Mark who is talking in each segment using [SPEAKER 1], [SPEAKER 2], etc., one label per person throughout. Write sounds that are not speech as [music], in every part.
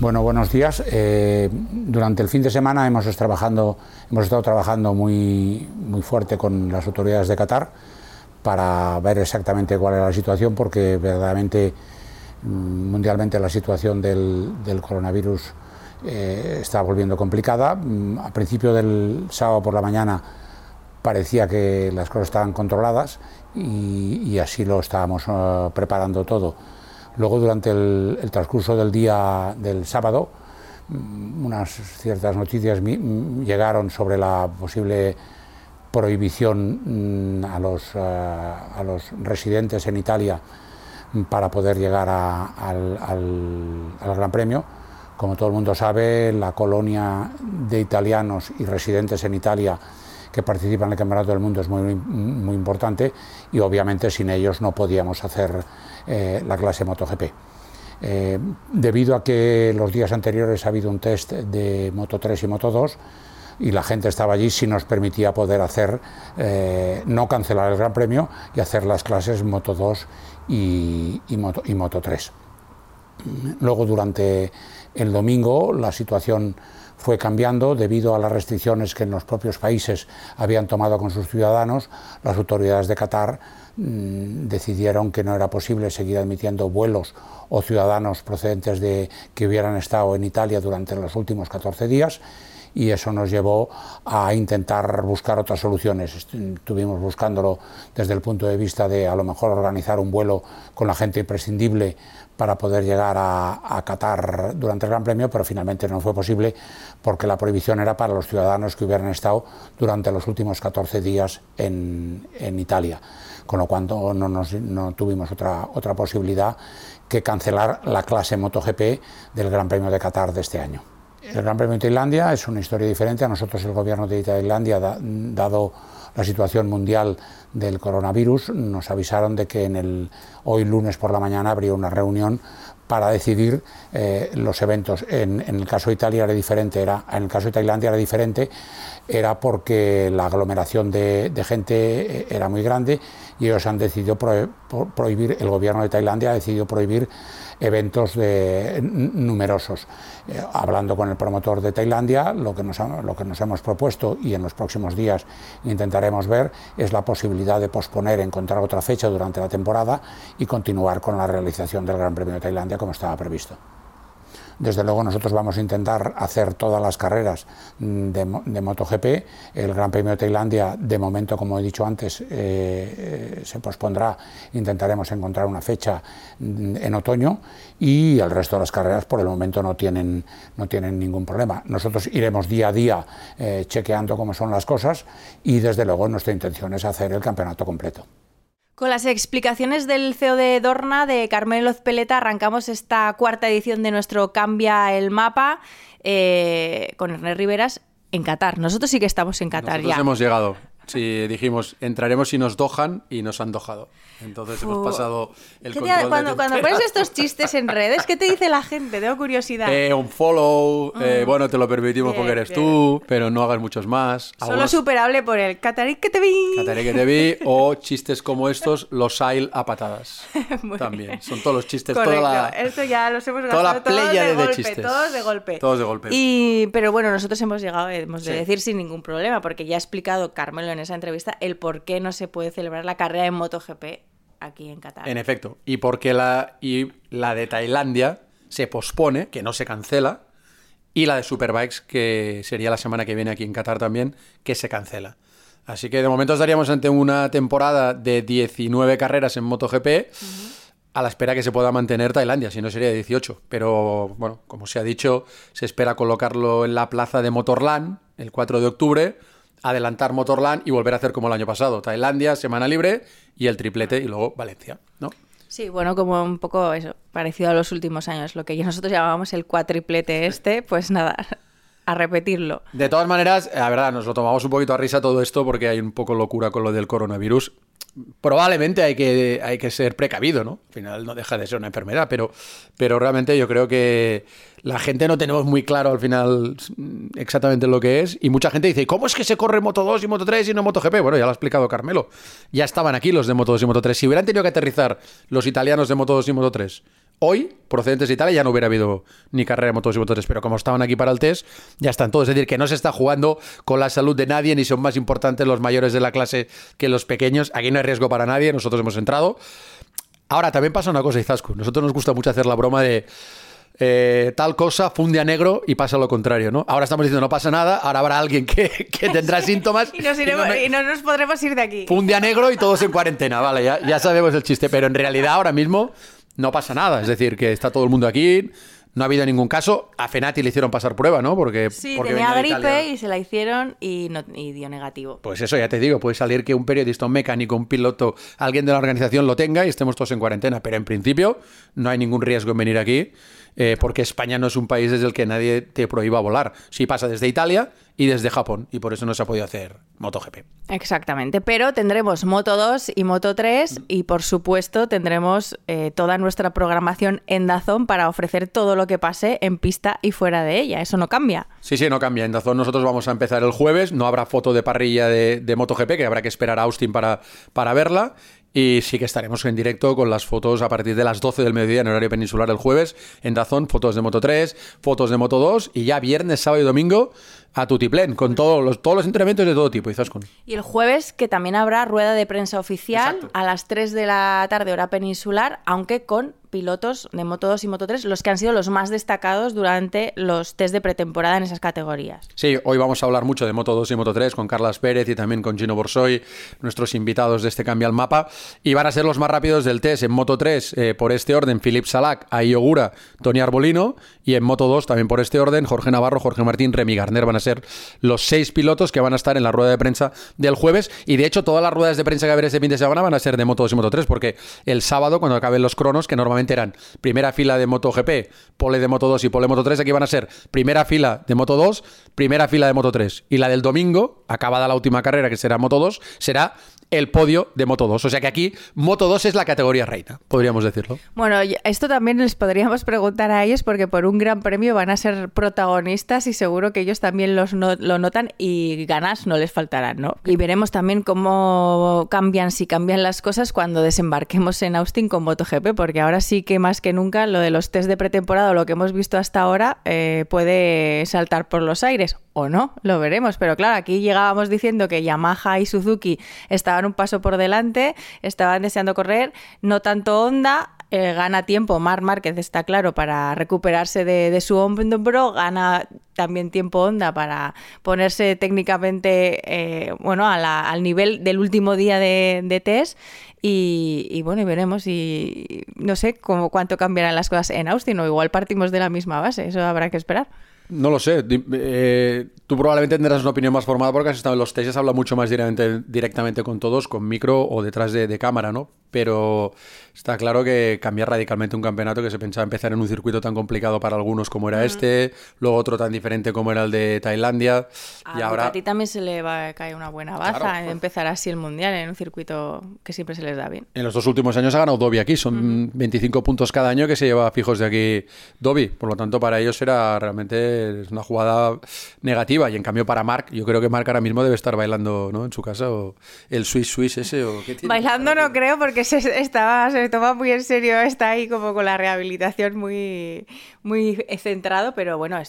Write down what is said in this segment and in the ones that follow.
[SPEAKER 1] Bueno, buenos días. Eh, durante el fin de semana hemos, trabajando, hemos estado trabajando muy, muy fuerte con las autoridades de Qatar para ver exactamente cuál era la situación, porque verdaderamente mm, mundialmente la situación del, coronavirus eh, está volviendo complicada. Mm, a principio del sábado por la mañana parecía que las cosas estaban controladas y, así lo estábamos eh, preparando todo Luego, durante el, transcurso del día del sábado, mm, unas ciertas noticias mm, llegaron sobre la posible prohibición a los, eh, a los residentes en Italia para poder llegar al, Gran Premio. Como todo el mundo sabe, la colonia de italianos y residentes en Italia que participan en el Campeonato del Mundo es muy, muy importante y obviamente sin ellos no podíamos hacer eh, la clase MotoGP. Eh, debido a que los días anteriores ha habido un test de Moto 3 y Moto 2 y la gente estaba allí, si nos permitía poder hacer, eh, no cancelar el Gran Premio y hacer las clases Moto 2 y, Moto, y Moto 3. Luego, durante el domingo, la situación fue cambiando debido a las restricciones que en los propios países habían tomado con sus ciudadanos. Las autoridades de Qatar Mm, decidieron que no era posible seguir admitiendo vuelos o ciudadanos procedentes de que hubieran estado en Italia durante los últimos 14 días y eso nos llevó a intentar buscar otras soluciones. Estuvimos buscándolo desde el punto de vista de a lo mejor organizar un vuelo con la gente imprescindible para poder llegar a, Qatar durante el Gran Premio, pero finalmente no fue posible porque la prohibición era para los ciudadanos que hubieran estado durante los últimos 14 días en, en Italia con lo cual no, tuvimos otra, otra posibilidad que cancelar la clase MotoGP del Gran Premio de Qatar de este año. El Gran Premio de Tailandia es una historia diferente. A nosotros el gobierno de Tailandia, dado la situación mundial del coronavirus, nos avisaron de que en el, hoy lunes por la mañana habría una reunión para decidir eh, los eventos. En, el caso de Italia era diferente, era, en el caso de Tailandia era diferente, era porque la aglomeración de, gente eh, era muy grande y ellos han decidido prohibir, el gobierno de Tailandia ha decidido prohibir eventos de, numerosos. Eh, hablando con el promotor de Tailandia, lo que, nos, lo que nos hemos propuesto y en los próximos días intentaremos ver es la posibilidad de posponer, encontrar otra fecha durante la temporada y continuar con la realización del Gran Premio de Tailandia como estaba previsto. Desde luego nosotros vamos a intentar hacer todas las carreras de, MotoGP. El Gran Premio de Tailandia, de momento, como he dicho antes, eh, eh, se pospondrá. Intentaremos encontrar una fecha en otoño y el resto de las carreras por el momento no tienen, no tienen ningún problema. Nosotros iremos día a día eh, chequeando cómo son las cosas y desde luego nuestra intención es hacer el campeonato completo.
[SPEAKER 2] Con las explicaciones del CEO de Dorna, de Carmelo Peleta, arrancamos esta cuarta edición de nuestro Cambia el Mapa eh, con Ernest Riveras en Qatar. Nosotros sí que estamos en Qatar
[SPEAKER 3] Nosotros hemos llegado. Sí, dijimos, entraremos si nos dojan y nos han dojado. Entonces hemos pasado el control
[SPEAKER 2] cuando, cuando pones estos chistes en redes, ¿qué te dice la gente? Tengo curiosidad.
[SPEAKER 3] Eh, un follow, eh, mm. bueno, te lo permitimos porque eres tú, pero no hagas muchos más.
[SPEAKER 2] Solo superable por el Catarí que te vi.
[SPEAKER 3] Catarí que te vi, o chistes como estos, los ail a patadas. [laughs] También, son todos los chistes, toda la,
[SPEAKER 2] Esto ya los hemos
[SPEAKER 3] toda la playa de,
[SPEAKER 2] golpe,
[SPEAKER 3] chistes.
[SPEAKER 2] Todos de golpe.
[SPEAKER 3] Todos de golpe.
[SPEAKER 2] Y, pero bueno, nosotros hemos llegado, hemos de decir sin ningún problema, porque ya ha explicado Carmelo en esa entrevista el por qué no se puede celebrar la carrera en MotoGP aquí en Qatar.
[SPEAKER 3] En efecto, y porque la, y la de Tailandia se pospone, que no se cancela, y la de Superbikes, que sería la semana que viene aquí en Qatar también, que se cancela. Así que de momento estaríamos ante una temporada de 19 carreras en MotoGP, a la espera que se pueda mantener Tailandia, si no sería 18. Pero bueno, como se ha dicho, se espera colocarlo en la plaza de Motorland el 4 de octubre adelantar Motorland y volver a hacer como el año pasado. Tailandia, semana libre y el triplete y luego Valencia, ¿no?
[SPEAKER 2] Sí, bueno, como un poco eso, parecido a los últimos años, lo que nosotros llamábamos el cuatriplete este, pues nada, a repetirlo.
[SPEAKER 3] De todas maneras, la verdad, nos lo tomamos un poquito a risa todo esto porque hay un poco locura con lo del coronavirus. Probablemente hay que, hay que ser precavido, ¿no? Al final no deja de ser una enfermedad, pero, pero realmente yo creo que la gente no tenemos muy claro al final exactamente lo que es. Y mucha gente dice, ¿cómo es que se corre Moto 2 y Moto 3 y no Moto GP? Bueno, ya lo ha explicado Carmelo. Ya estaban aquí los de Moto 2 y Moto 3. Si hubieran tenido que aterrizar los italianos de Moto 2 y Moto 3 hoy, procedentes de Italia, ya no hubiera habido ni carrera de motos y motores, pero como estaban aquí para el test, ya están todos. Es decir, que no se está jugando con la salud de nadie, ni son más importantes los mayores de la clase que los pequeños. Aquí no hay riesgo para nadie, nosotros hemos entrado. Ahora, también pasa una cosa, Izasco. Nosotros nos gusta mucho hacer la broma de eh, tal cosa, funde a negro y pasa lo contrario, ¿no? Ahora estamos diciendo no pasa nada, ahora habrá alguien que, tendrá síntomas.
[SPEAKER 2] y, no nos podremos ir de aquí.
[SPEAKER 3] Funde a negro y todos en cuarentena, vale, ya, ya sabemos el chiste, pero en realidad ahora mismo no pasa nada. Es decir, que está todo el mundo aquí, no ha habido ningún caso. A Fenati le hicieron pasar prueba, ¿no? Porque,
[SPEAKER 2] sí, tenía gripe y se la hicieron y, no, dio negativo.
[SPEAKER 3] Pues eso ya te digo, puede salir que un periodista, un mecánico, un piloto, alguien de la organización lo tenga y estemos todos en cuarentena. Pero en principio no hay ningún riesgo en venir aquí. Eh, porque España no es un país desde el que nadie te prohíba volar. Sí pasa desde Italia y desde Japón, y por eso no se ha podido hacer MotoGP.
[SPEAKER 2] Exactamente, pero tendremos Moto 2 y Moto 3 y por supuesto tendremos eh, toda nuestra programación en Dazón para ofrecer todo lo que pase en pista y fuera de ella, eso no cambia.
[SPEAKER 3] Sí, sí, no cambia. En Dazón nosotros vamos a empezar el jueves, no habrá foto de parrilla de, de MotoGP, que habrá que esperar a Austin para, para verla. Y sí que estaremos en directo con las fotos a partir de las 12 del mediodía en horario peninsular el jueves en Dazón, fotos de Moto 3, fotos de Moto 2 y ya viernes, sábado y domingo a Tutiplén, con todos los, todos los entrenamientos de todo tipo.
[SPEAKER 2] Y el jueves que también habrá rueda de prensa oficial a las 3 de la tarde hora peninsular, aunque con pilotos de Moto 2 y Moto 3, los que han sido los más destacados durante los test de pretemporada en esas categorías.
[SPEAKER 3] Sí, hoy vamos a hablar mucho de Moto 2 y Moto 3 con Carlas Pérez y también con Gino Borsoy, nuestros invitados de este Cambia al Mapa, y van a ser los más rápidos del test. En Moto 3, eh, por este orden, Philip Salak, Ayogura, Tony Arbolino, y en Moto 2, también por este orden, Jorge Navarro, Jorge Martín, Remy Garner van a ser los seis pilotos que van a estar en la rueda de prensa del jueves, y de hecho todas las ruedas de prensa que va a haber este fin de semana van a ser de Moto 2 y Moto 3, porque el sábado, cuando acaben los cronos, que normalmente eran primera fila de MotoGP, pole de Moto 2 y pole de Moto 3, aquí van a ser primera fila de Moto 2, primera fila de Moto 3. Y la del domingo, acabada la última carrera, que será Moto 2, será el podio de Moto 2. O sea que aquí Moto 2 es la categoría reina, podríamos decirlo.
[SPEAKER 2] Bueno, esto también les podríamos preguntar a ellos porque por un gran premio van a ser protagonistas y seguro que ellos también los lo notan y ganas no les faltarán, ¿no? Y veremos también cómo cambian, si cambian las cosas cuando desembarquemos en Austin con MotoGP, porque ahora sí que más que nunca lo de los test de pretemporada lo que hemos visto hasta ahora eh, puede saltar por los aires o no, lo veremos. Pero claro, aquí llegábamos diciendo que Yamaha y Suzuki estaban un paso por delante, estaban deseando correr, no tanto Honda. Eh, gana tiempo, Mar Márquez está claro para recuperarse de, su hombro, gana también tiempo Honda para ponerse técnicamente eh, bueno, al nivel del último día de, test y, bueno, y veremos y no sé cómo, cuánto cambiarán las cosas en Austin o igual partimos de la misma base, eso habrá que esperar.
[SPEAKER 3] No lo sé. Eh, tú probablemente tendrás una opinión más formada porque has estado en los tests, habla mucho más directamente, directamente con todos, con micro o detrás de, de cámara, ¿no? Pero está claro que cambiar radicalmente un campeonato que se pensaba empezar en un circuito tan complicado para algunos como era este, luego otro tan diferente como era el de Tailandia. y ahora...
[SPEAKER 2] A ti también se le va a caer una buena baza empezar así el mundial en un circuito que siempre se les da bien.
[SPEAKER 3] En los dos últimos años ha ganado Dobby aquí, son 25 puntos cada año que se lleva fijos de aquí Dobby, por lo tanto para ellos era realmente una jugada negativa y en cambio para Mark, yo creo que Mark ahora mismo debe estar bailando ¿no? en su casa o el Swiss Swiss ese o
[SPEAKER 2] ¿qué Bailando no creo porque se, estaba, se toma muy en serio, está ahí como con la rehabilitación muy, muy centrado, pero bueno,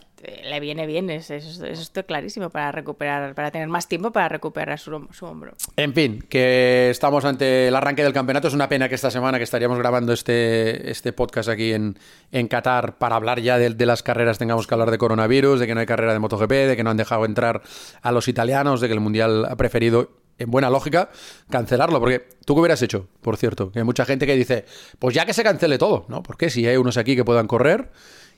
[SPEAKER 2] le viene bien, eso, es clarísimo, para recuperar, para tener más tiempo para recuperar su, hombro.
[SPEAKER 3] En fin, que estamos ante el arranque del campeonato, es una pena que esta semana que estaríamos grabando este, este podcast aquí en, en Qatar para hablar ya de, de las carreras tengamos que hablar de coronavirus, de que no hay carrera de MotoGP, de que no han dejado entrar a los italianos, de que el Mundial ha preferido en buena lógica, cancelarlo. Porque tú qué hubieras hecho, por cierto, que hay mucha gente que dice, pues ya que se cancele todo, ¿no? Porque si hay unos aquí que puedan correr,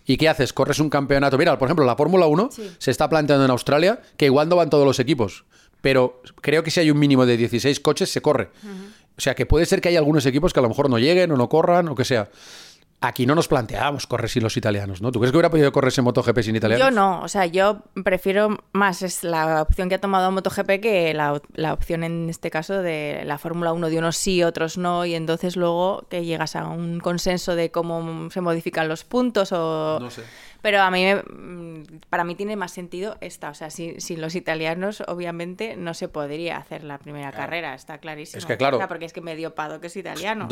[SPEAKER 3] ¿y qué haces? Corres un campeonato. Mira, por ejemplo, la Fórmula 1 se está planteando en Australia que igual no van todos los equipos, pero creo que si hay un mínimo de 16 coches, se corre. O sea, que puede ser que haya algunos equipos que a lo mejor no lleguen o no corran o que sea. Aquí no nos planteábamos correr sin los italianos, ¿no? ¿Tú crees que hubiera podido correrse MotoGP sin italianos?
[SPEAKER 2] Yo no, o sea, yo prefiero más es la opción que ha tomado MotoGP que la, la opción en este caso de la Fórmula 1 de unos sí, otros no, y entonces luego que llegas a un consenso de cómo se modifican los puntos o...
[SPEAKER 3] No sé.
[SPEAKER 2] Pero a mí, me- mm, para mí tiene más sentido esta, o sea, sin, sin los italianos obviamente no se podría hacer la primera carrera, está clarísimo.
[SPEAKER 3] Es que, claro.
[SPEAKER 2] O sea, porque es que medio Pado que es italiano. En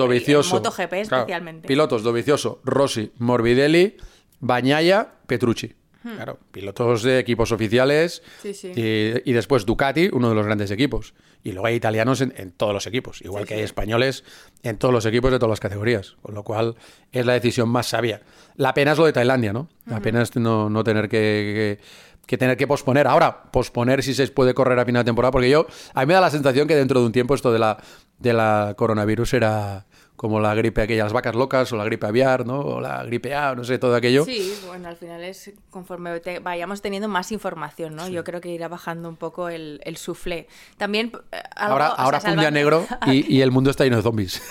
[SPEAKER 2] MotoGP
[SPEAKER 3] Claro,
[SPEAKER 2] especialmente.
[SPEAKER 3] pilotos, Dovizioso, Rossi, Morbidelli, Bañaya, Petrucci. Claro, pilotos de equipos oficiales.
[SPEAKER 2] Sí, sí.
[SPEAKER 3] Y, y después Ducati, uno de los grandes equipos. Y luego hay italianos en, en todos los equipos, igual que hay españoles en todos los equipos de todas las categorías, con lo cual es la decisión más sabia. La pena es lo de Tailandia, ¿no? La pena es no, no tener que, que- que tener que posponer. Ahora, posponer si se puede correr a final de temporada, porque yo, a mí me da la sensación que dentro de un tiempo esto de la, de la coronavirus era como la gripe aquella, las vacas locas, o la gripe aviar, ¿no? O la gripe A, no sé, todo aquello.
[SPEAKER 2] Sí, bueno, al final es conforme te- vayamos teniendo más información, ¿no? Yo creo que irá bajando un poco el, el soufflé. También eh, algo,
[SPEAKER 3] Ahora,
[SPEAKER 2] sea,
[SPEAKER 3] ahora
[SPEAKER 2] salvando-
[SPEAKER 3] negro [laughs] y, y el mundo está lleno de zombies.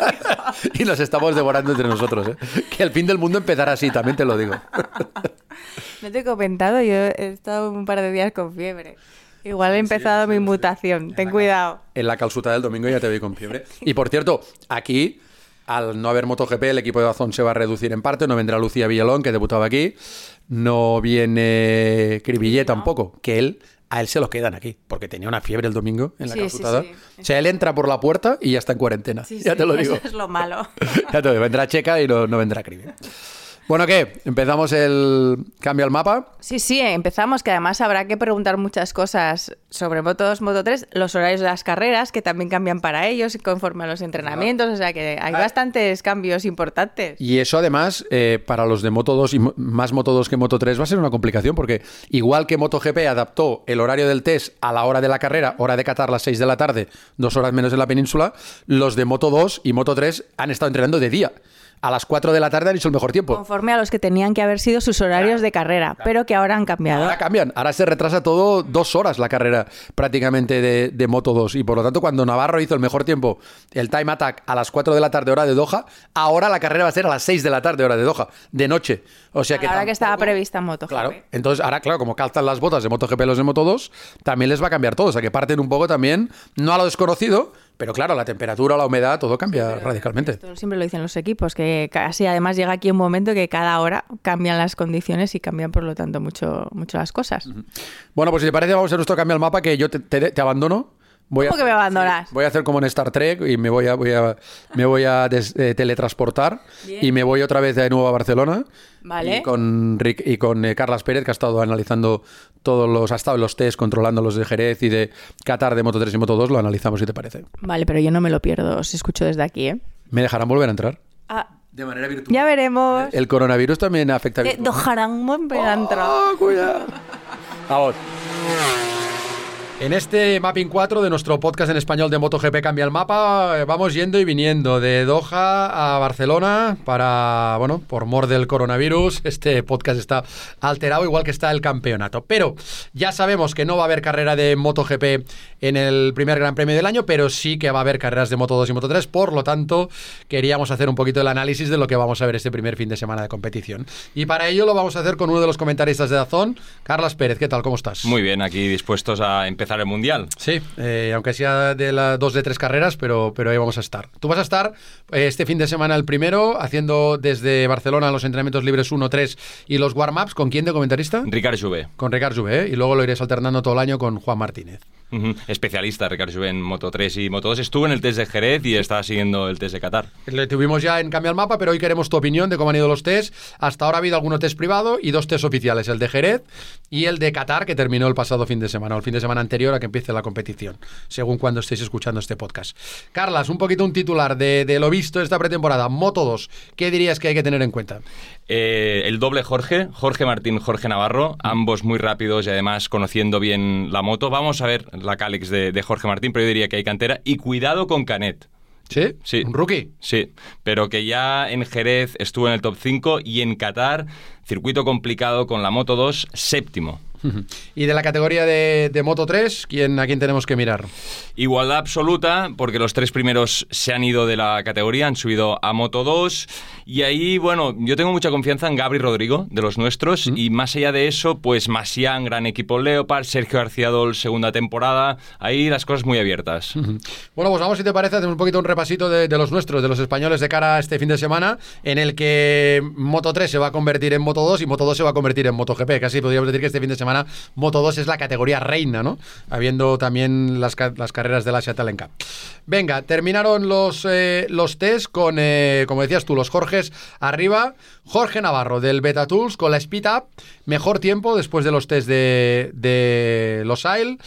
[SPEAKER 3] [laughs] y nos estamos devorando entre nosotros. ¿eh? Que el fin del mundo empezará así, también te lo digo. [laughs]
[SPEAKER 2] No te he comentado, yo he estado un par de días con fiebre. Igual he empezado mi mutación, ten cuidado.
[SPEAKER 3] En la calzuta del domingo ya te vi con fiebre. [laughs] Y por cierto, aquí, al no haber MotoGP, el equipo de Dazón se va a reducir en parte. No vendrá Lucía Villalón, que debutaba aquí. No viene Cribillé tampoco, que él. A él se lo quedan aquí, porque tenía una fiebre el domingo en la
[SPEAKER 2] Sí, sí,
[SPEAKER 3] calzutada.
[SPEAKER 2] sí.
[SPEAKER 3] O sea, él entra por la puerta y ya está en cuarentena.
[SPEAKER 2] Sí,
[SPEAKER 3] ya
[SPEAKER 2] sí,
[SPEAKER 3] te lo digo.
[SPEAKER 2] Eso es lo malo. [laughs]
[SPEAKER 3] Ya te lo digo, vendrá Checa y no, no vendrá Cribi. Bueno, ¿qué? ¿Empezamos el cambio al mapa?
[SPEAKER 2] Sí, sí, empezamos, que además habrá que preguntar muchas cosas sobre Moto 2, Moto 3, los horarios de las carreras, que también cambian para ellos conforme a los entrenamientos, o sea que hay bastantes cambios importantes.
[SPEAKER 3] Y eso además, eh, para los de Moto 2 y más Moto 2 que Moto 3 va a ser una complicación porque igual que MotoGP adaptó el horario del test a la hora de la carrera, hora de Qatar las 6 de la tarde, dos horas menos en la península, los de Moto 2 y Moto 3 han estado entrenando de día. A las 4 de la tarde han hecho el mejor tiempo.
[SPEAKER 2] Conforme a los que tenían que haber sido sus horarios de carrera, pero que ahora han cambiado.
[SPEAKER 3] Ahora cambian, ahora se retrasa todo dos horas la carrera prácticamente de, de Moto 2 y por lo tanto cuando Navarro hizo el mejor tiempo, el time attack a las 4 de la tarde hora de Doha, ahora la carrera va a ser a las 6 de la tarde hora de Doha, de noche. O sea que
[SPEAKER 2] la hora que estaba prevista en MotoGP.
[SPEAKER 3] Claro, entonces ahora, claro, como calzan las botas de MotoGP los de Moto 2, también les va a cambiar todo. O sea que parten un poco también, no a lo desconocido, pero claro, la temperatura, la humedad, todo cambia radicalmente.
[SPEAKER 2] Esto siempre lo dicen los equipos, que casi además llega aquí un momento que cada hora cambian las condiciones y cambian por lo tanto mucho, mucho las cosas.
[SPEAKER 3] Bueno, pues si te parece, vamos a nuestro cambio al mapa, que yo te, te- te abandono. Voy
[SPEAKER 2] ¿Cómo
[SPEAKER 3] a
[SPEAKER 2] que me abandonas?
[SPEAKER 3] voy a hacer como en Star Trek y me voy a, voy a, me voy a des- eh, teletransportar
[SPEAKER 2] Bien.
[SPEAKER 3] y me voy otra vez de nuevo a Barcelona.
[SPEAKER 2] Vale.
[SPEAKER 3] Y con, Rick, y con eh, Carlas Pérez, que ha estado analizando todos los, ha estado en los test, controlando los de Jerez y de Qatar de Moto 3 y Moto 2, lo analizamos si te parece.
[SPEAKER 2] Vale, pero yo no me lo pierdo, os escucho desde aquí, ¿eh?
[SPEAKER 3] ¿Me dejarán volver a entrar?
[SPEAKER 2] Ah,
[SPEAKER 3] De manera virtual.
[SPEAKER 2] ya veremos.
[SPEAKER 3] El coronavirus también afecta
[SPEAKER 2] Que dejarán volver a entrar.
[SPEAKER 3] ¡Oh, cuidado! [laughs] Vamos. En este Mapping 4 de nuestro podcast en español de MotoGP Cambia el Mapa, eh, vamos yendo y viniendo de Doha a Barcelona para, bueno, por mor del coronavirus, [laughs] este podcast está alterado igual que está el campeonato. Pero ya sabemos que no va a haber carrera de MotoGP en el primer Gran Premio del año, pero sí que va a haber carreras de Moto 2 y Moto 3, por lo tanto queríamos hacer un poquito el análisis de lo que vamos a ver este primer fin de semana de competición. Y para ello lo vamos a hacer con uno de los comentaristas de Dazón, Carlas Pérez. ¿Qué tal? ¿Cómo estás?
[SPEAKER 4] Muy bien, aquí dispuestos a empezar el Mundial.
[SPEAKER 3] Sí, eh, aunque sea de las dos de tres carreras, pero, pero ahí vamos a estar. Tú vas a estar eh, este fin de semana el primero, haciendo desde Barcelona los entrenamientos libres 1, 3 y los warm-ups. ¿Con quién de comentarista?
[SPEAKER 4] Ricard Jouvet,
[SPEAKER 3] Con Ricard Jouvet, ¿eh? y luego lo iréis alternando todo el año con Juan Martínez.
[SPEAKER 4] especialista Ricard Jouvet en Moto 3 y Moto 2. Estuvo en el test de Jerez y está siguiendo el test de Qatar.
[SPEAKER 3] Le tuvimos ya en Cambia el Mapa, pero hoy queremos tu opinión de cómo han ido los test. Hasta ahora ha habido algunos test privados y dos test oficiales, el de Jerez y el de Qatar, que terminó el pasado fin de semana, o el fin de semana anterior a que empiece la competición, según cuando estéis escuchando este podcast. Carlas, un poquito un titular de, de lo visto esta pretemporada, Moto 2, ¿qué dirías que hay que tener en cuenta?
[SPEAKER 4] Eh, el doble Jorge, Jorge Martín, Jorge Navarro, ambos muy rápidos y además conociendo bien la moto. Vamos a ver la Calix de, de Jorge Martín, pero yo diría que hay cantera. Y cuidado con Canet.
[SPEAKER 3] ¿Sí?
[SPEAKER 4] Sí.
[SPEAKER 3] ¿Un rookie?
[SPEAKER 4] Sí, pero que ya en Jerez estuvo en el top 5 y en Qatar, circuito complicado con la Moto 2, séptimo. [laughs]
[SPEAKER 3] Y de la categoría de, de Moto 3, ¿quién, ¿a quién tenemos que mirar?
[SPEAKER 4] Igualdad absoluta, porque los tres primeros se han ido de la categoría, han subido a Moto 2. Y ahí, bueno, yo tengo mucha confianza en Gabri Rodrigo, de los nuestros. Y más allá de eso, pues Masián, gran equipo Leopard, Sergio García Dol, segunda temporada. Ahí las cosas muy abiertas.
[SPEAKER 3] Bueno, pues vamos, si te parece, hacemos un poquito un repasito de, de los nuestros, de los españoles de cara a este fin de semana, en el que Moto 3 se va a convertir en Moto 2 y Moto 2 se va a convertir en MotoGP. Casi podríamos decir que este fin de semana Moto 2 es la categoría reina, ¿no? Habiendo también las, ca- las carreras de la Asia Talent Cup. Venga, terminaron los, eh, los test con, eh, como decías tú, los Jorges arriba. Jorge Navarro del Beta Tools con la Speed Up. Mejor tiempo después de los test de, de los AIL.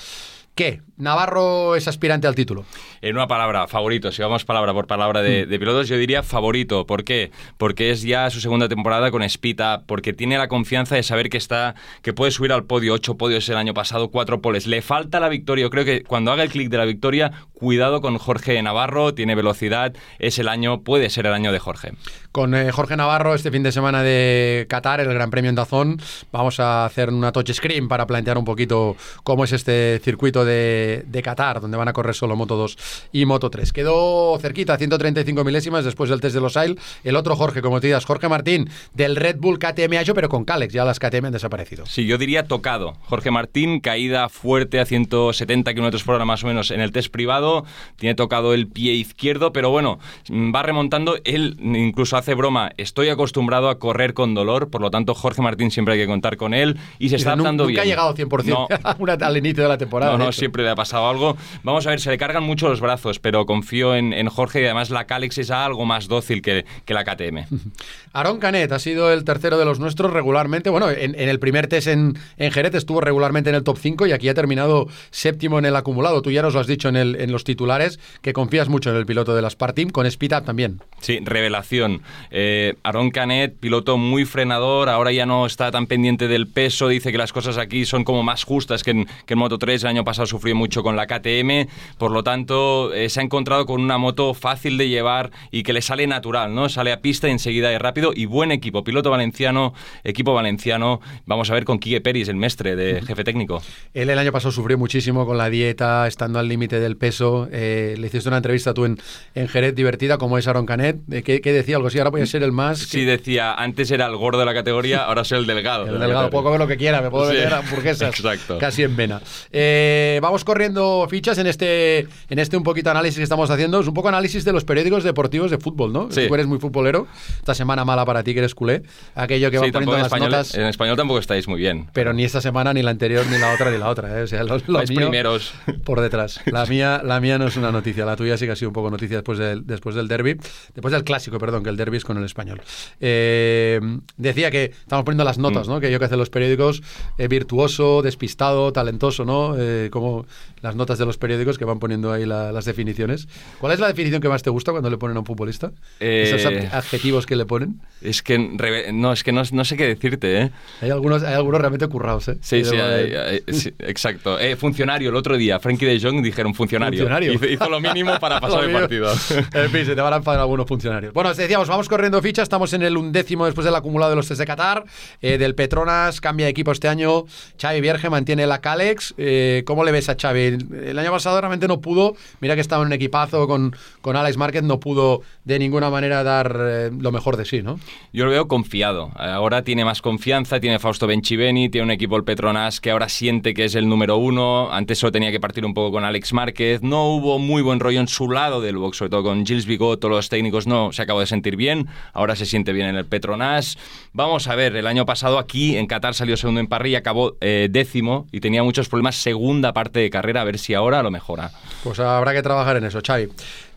[SPEAKER 3] ¿Qué? Navarro es aspirante al título.
[SPEAKER 4] En una palabra, favorito. Si vamos palabra por palabra
[SPEAKER 3] Mm.
[SPEAKER 4] de, de pilotos, yo diría favorito. ¿Por qué? Porque es ya su segunda temporada con Up, porque tiene la confianza de saber que está, que puede subir al podio. Ocho podios el año pasado, cuatro poles. Le falta la victoria. Yo creo que cuando haga el clic de la victoria, cuidado con Jorge Navarro. Tiene velocidad. Es el año, puede ser el año de Jorge.
[SPEAKER 3] Con eh, Jorge Navarro este fin de semana de Qatar, el Gran Premio en Dazón, vamos a hacer una touch screen para plantear un poquito cómo es este circuito de, de Qatar, donde van a correr solo Moto 2 y Moto 3. Quedó cerquita, 135 milésimas después del test de los AIL. El otro Jorge, como te digas, Jorge Martín, del Red Bull KTM Ayo, pero con Calex, ya las KTM han desaparecido.
[SPEAKER 4] Sí, yo diría tocado. Jorge Martín, caída fuerte a 170 kilómetros por hora más o menos en el test privado. Tiene tocado el pie izquierdo, pero bueno, mm, va remontando. Él incluso hace broma. Estoy acostumbrado a correr con dolor, por lo tanto, Jorge Martín siempre hay que contar con él y se está
[SPEAKER 3] Dice, "Nu-
[SPEAKER 4] adaptando
[SPEAKER 3] nunca
[SPEAKER 4] bien.
[SPEAKER 3] ha llegado 100%
[SPEAKER 4] No, [laughs]
[SPEAKER 3] una- al inicio de la temporada.
[SPEAKER 4] no, no,
[SPEAKER 3] hecho.
[SPEAKER 4] siempre le ha pasado algo. Vamos a ver, se le cargan mucho los brazos, pero confío en, en Jorge y además la Calex es algo más dócil que, que la KTM. [laughs]
[SPEAKER 3] Aaron Canet ha sido el tercero de los nuestros regularmente. Bueno, en, en el primer test en, en Jerez estuvo regularmente en el top 5 y aquí ha terminado séptimo en el acumulado. Tú ya nos lo has dicho en, el, en los titulares, que confías mucho en el piloto de la Sparteam, con Speed Up también.
[SPEAKER 4] Sí, revelación. Eh, Aaron Canet, piloto muy frenador, ahora ya no está tan pendiente del peso, dice que las cosas aquí son como más justas que en, que en Moto 3, el año pasado sufrió mucho con la KTM, por lo tanto eh, se ha encontrado con una moto fácil de llevar y que le sale natural, ¿no? Sale a pista y enseguida es rápido y buen equipo, piloto valenciano, equipo valenciano, vamos a ver con Quique Peris, el mestre de jefe técnico.
[SPEAKER 3] Él el año pasado sufrió muchísimo con la dieta, estando al límite del peso. Eh, le hiciste una entrevista tú en, en Jerez divertida, como es Aaron Canet. Eh, ¿qué, qué decía? Algo así, ahora voy a ser el más...
[SPEAKER 4] Sí, decía, antes era el gordo de la categoría, [laughs] ahora soy el delgado.
[SPEAKER 3] El delgado, puedo comer lo que quiera, me puedo
[SPEAKER 4] Sí,
[SPEAKER 3] meter hamburguesas [laughs]
[SPEAKER 4] exacto.
[SPEAKER 3] casi en vena. Eh, vamos corriendo fichas en este, en este un poquito análisis que estamos haciendo. Es un poco análisis de los periódicos deportivos de fútbol, ¿no?
[SPEAKER 4] Sí.
[SPEAKER 3] Tú eres muy futbolero. Esta semana mala para ti que eres culé. Aquello que
[SPEAKER 4] Sí, tampoco
[SPEAKER 3] poniendo
[SPEAKER 4] en
[SPEAKER 3] las
[SPEAKER 4] español,
[SPEAKER 3] notas.
[SPEAKER 4] en español tampoco estáis muy bien.
[SPEAKER 3] Pero ni esta semana, ni la anterior, ni la otra, ni la otra. ¿eh? O sea, lo, lo
[SPEAKER 4] Vais
[SPEAKER 3] mío
[SPEAKER 4] primeros.
[SPEAKER 3] por detrás. La mía, la mía no es una noticia. La tuya sí que ha sido un poco noticia después del, después del derby. Después del clásico, perdón, que el derby es con el español. Eh, decía que estamos poniendo las notas,
[SPEAKER 4] Mm.
[SPEAKER 3] ¿no? Que yo que hacen los periódicos, eh, virtuoso, despistado, talentoso, ¿no? Eh, como las notas de los periódicos que van poniendo ahí la- las definiciones. ¿Cuál es la definición que más te gusta cuando le ponen a un futbolista?
[SPEAKER 4] Eh,
[SPEAKER 3] Esos ad- adjetivos que le ponen.
[SPEAKER 4] Es que no, es que no, no sé qué decirte, ¿eh?
[SPEAKER 3] Hay algunos, hay algunos realmente currados, ¿eh?
[SPEAKER 4] Sí, sí,
[SPEAKER 3] Pero,
[SPEAKER 4] hay-
[SPEAKER 3] eh,
[SPEAKER 4] hay- sí, [laughs] exacto. Eh, funcionario, el otro día, Frankie de Jong dijeron funcionario.
[SPEAKER 3] Funcionario.
[SPEAKER 4] Hizo, hizo lo mínimo [laughs] para pasar el partido. [laughs]
[SPEAKER 3] En fin, se te van a enfadar algunos funcionarios. Bueno, os decíamos, vamos corriendo fichas. Estamos en el undécimo después del acumulado de los test de Qatar. Eh, del Petronas cambia de equipo este año. Xavi Vierge mantiene la Calex. Eh, ¿Cómo le ves a Xavi? El año pasado realmente no pudo. Mira que estaba en un equipazo con, con Alex Márquez. No pudo de ninguna manera dar eh, lo mejor de sí, ¿no?
[SPEAKER 4] Yo lo veo confiado. Ahora tiene más confianza, tiene Fausto Benchiveni, tiene un equipo el Petronas que ahora siente que es el número uno. Antes solo tenía que partir un poco con Alex Márquez. No hubo muy buen rollo en su lado del box, sobre todo con Gilles Bigot, todos los técnicos no se acabó de sentir bien. Ahora se siente bien en el Petronas. Vamos a ver, el año pasado aquí en Qatar salió segundo en parrilla, acabó eh, décimo y tenía muchos problemas segunda parte de carrera. A ver si ahora lo mejora.
[SPEAKER 3] Pues habrá que trabajar en eso, Xavi.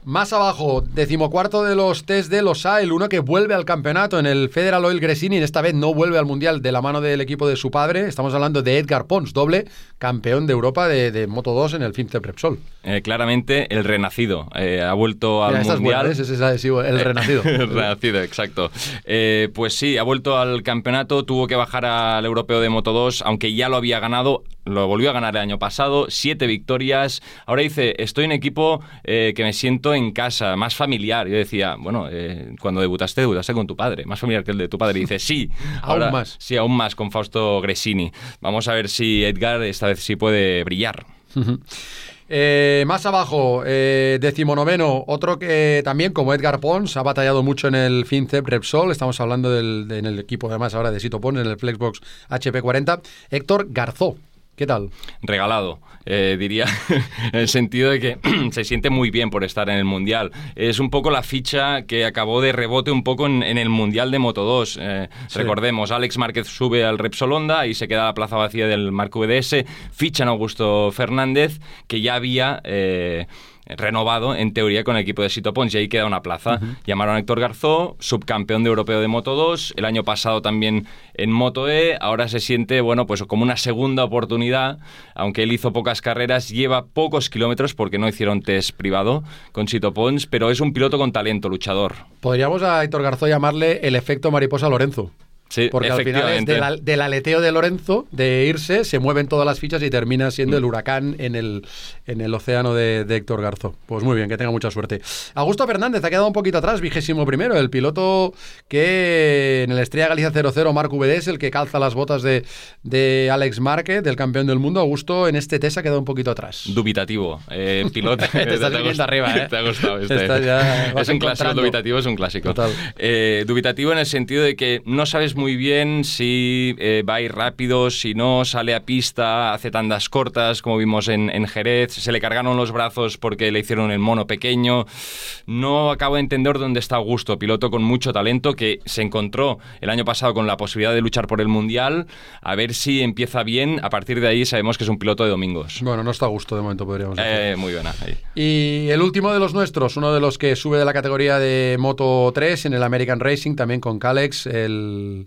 [SPEAKER 3] Más abajo, decimocuarto de los test de los AIL, uno que vuelve al campeonato en el Federal Oil Gresini, esta vez no vuelve al Mundial de la mano del equipo de su padre. Estamos hablando de Edgar Pons, doble campeón de Europa de, de Moto 2 en el FIMCE Repsol.
[SPEAKER 4] Eh, claramente el renacido. Eh, ha vuelto al
[SPEAKER 3] Mira,
[SPEAKER 4] Mundial.
[SPEAKER 3] Ese es adhesivo, el renacido. [laughs]
[SPEAKER 4] El renacido, exacto. Eh, pues sí, ha vuelto al campeonato, tuvo que bajar al europeo de Moto 2, aunque ya lo había ganado, lo volvió a ganar el año pasado, siete victorias. Ahora dice, estoy en equipo eh, que me siento en casa, más familiar. Yo decía, bueno, eh, cuando debutaste, debutaste con tu padre, más familiar que el de tu padre. Y dice, sí, [laughs]
[SPEAKER 3] Aún
[SPEAKER 4] ahora-
[SPEAKER 3] más.
[SPEAKER 4] Sí, aún más con Fausto Gresini. Vamos a ver si Edgar esta vez sí puede brillar.
[SPEAKER 3] Eh, más abajo, eh, decimonoveno, otro que también, como Edgar Pons, ha batallado mucho en el FinCEP Repsol. Estamos hablando del, de- en el equipo, además, ahora de Sito Pons, en el Flexbox HP40. Héctor Garzó. ¿Qué tal?
[SPEAKER 4] regalado, eh, diría, [laughs] en el sentido de que [clears throat] se siente muy bien por estar en el Mundial. Es un poco la ficha que acabó de rebote un poco en, en el Mundial de Moto 2. Eh,
[SPEAKER 3] Sí.
[SPEAKER 4] Recordemos, Alex Márquez sube al Repsol Honda y se queda la plaza vacía del Marco VDS, fichan a Augusto Fernández, que ya había... eh, renovado en teoría con el equipo de Sito Pons y ahí queda una plaza. Llamaron a Héctor Garzó, subcampeón de europeo de Moto 2, el año pasado también en Moto E, ahora se siente, bueno, pues como una segunda oportunidad, aunque él hizo pocas carreras, lleva pocos kilómetros porque no hicieron test privado con Sito Pons, pero es un piloto con talento, luchador.
[SPEAKER 3] Podríamos a Héctor Garzó llamarle el efecto mariposa Lorenzo.
[SPEAKER 4] Sí,
[SPEAKER 3] Porque al final es del, al- del aleteo de Lorenzo, de irse, se mueven todas las fichas y termina siendo el huracán en el, en el océano de, de Héctor Garzó. Pues muy bien, que tenga mucha suerte. Augusto Fernández ha quedado un poquito atrás, vigésimo primero, el piloto que en el Estrella Galicia 00, Marco VD es el que calza las botas de, de Alex Márquez, del campeón del mundo. Augusto en este test ha quedado un poquito atrás.
[SPEAKER 4] Dubitativo, eh, [laughs] piloto.
[SPEAKER 3] Te estás
[SPEAKER 4] gustado-
[SPEAKER 3] arriba, ¿eh?
[SPEAKER 4] Te ha gustado este.
[SPEAKER 3] Estás ya-
[SPEAKER 4] es un clásico, dubitativo es un clásico. Eh, dubitativo en el sentido de que no sabes muy bien si eh, va a ir rápido, si no, sale a pista, hace tandas cortas, como vimos en, en Jerez, se le cargaron los brazos porque le hicieron el mono pequeño. No acabo de entender dónde está Augusto, piloto con mucho talento que se encontró el año pasado con la posibilidad de luchar por el Mundial. A ver si empieza bien. A partir de ahí sabemos que es un piloto de domingos.
[SPEAKER 3] Bueno, no está a gusto de momento, podríamos decir.
[SPEAKER 4] Eh, muy buena. ahí.
[SPEAKER 3] Y el último de los nuestros, uno de los que sube de la categoría de Moto 3 en el American Racing, también con Calex, el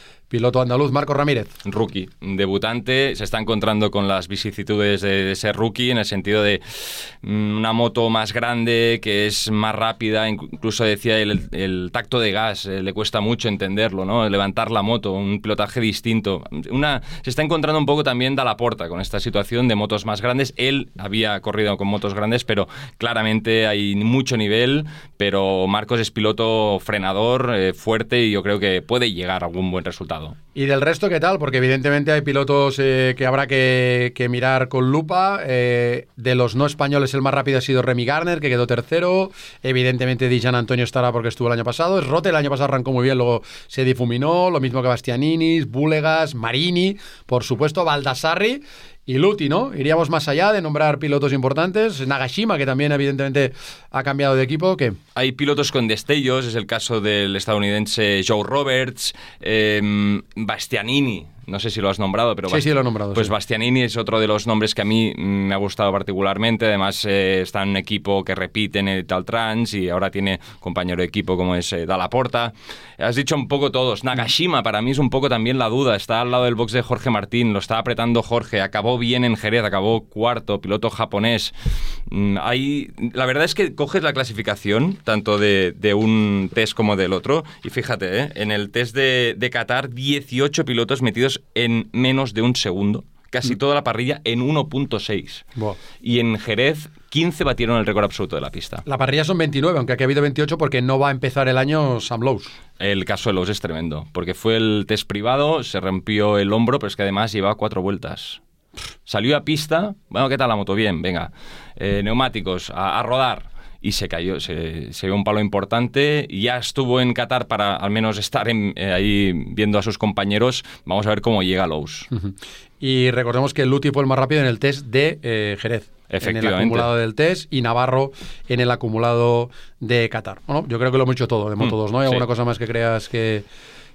[SPEAKER 3] piloto andaluz Marco Ramírez.
[SPEAKER 4] rookie, debutante, se está encontrando con las vicisitudes de, ser rookie en el sentido de mm, una moto más grande, que es más rápida, inc- incluso decía el tacto de gas, eh, le cuesta mucho entenderlo, ¿no? Levantar la moto, un pilotaje distinto. Una, se está encontrando un poco también da la porta con esta situación de motos más grandes. Él había corrido con motos grandes, pero claramente hay mucho nivel, pero Marcos es piloto frenador, eh, fuerte y yo creo que puede llegar a algún buen resultado.
[SPEAKER 3] ¿Y del resto qué tal? Porque evidentemente hay pilotos eh, que habrá que, mirar con lupa. Eh, de los no españoles el más rápido ha sido Remy Garner, que quedó tercero. Evidentemente Dijan Antonio estará porque estuvo el año pasado. Rote el año pasado arrancó muy bien, luego se difuminó. Lo mismo que Bastianinis, Búlegas, Marini, por supuesto Baldassarri. Y Luti, ¿no? Iríamos más allá de nombrar pilotos importantes. Nagashima, que también evidentemente ha cambiado de equipo.
[SPEAKER 4] Hay pilotos con destellos, es el caso del estadounidense Joe Roberts, eh, Bastianini, no sé si lo has nombrado, pero
[SPEAKER 3] Sí,
[SPEAKER 4] Bast-
[SPEAKER 3] sí, lo he nombrado,
[SPEAKER 4] Pues
[SPEAKER 3] sí.
[SPEAKER 4] Bastianini es otro de los nombres que a mí me ha gustado particularmente. Además, eh, está en un equipo que repite en el Tal Trans y ahora tiene compañero de equipo como es eh, Dalla Porta. Has dicho un poco todos. Nagashima para mí es un poco también la duda. Está al lado del box de Jorge Martín, lo está apretando Jorge. Acabó bien en Jerez, acabó cuarto, piloto japonés. Mm, Hay, la verdad es que coges la clasificación tanto de, de un test como del otro y fíjate, ¿eh? en el test de, de Qatar 18 pilotos metidos en menos de un segundo. Casi toda la parrilla en 1.6.
[SPEAKER 3] Buah.
[SPEAKER 4] Y en Jerez 15 batieron el récord absoluto de la pista.
[SPEAKER 3] la parrilla son 29, aunque aquí ha habido 28 porque no va a empezar el año Sam Lowe.
[SPEAKER 4] El caso de los es tremendo, porque fue el test privado, se rompió el hombro, pero es que además llevaba cuatro vueltas. Salió a pista, bueno, ¿qué tal la moto? Bien, venga. Eh, neumáticos, a, a rodar. Y se cayó, se, se dio un palo importante. Ya estuvo en Qatar para al menos estar en- eh, ahí viendo a sus compañeros. Vamos a ver cómo llega Lowe's.
[SPEAKER 3] Y recordemos que Luti fue el más rápido en el test de eh, Jerez. En el
[SPEAKER 4] Efectivamente.
[SPEAKER 3] acumulado del test y Navarro en el acumulado de Qatar. Bueno, yo creo que lo hemos hecho todo de Moto
[SPEAKER 4] Mm,
[SPEAKER 3] 2, ¿no? ¿Hay
[SPEAKER 4] sí.
[SPEAKER 3] alguna cosa más que creas que,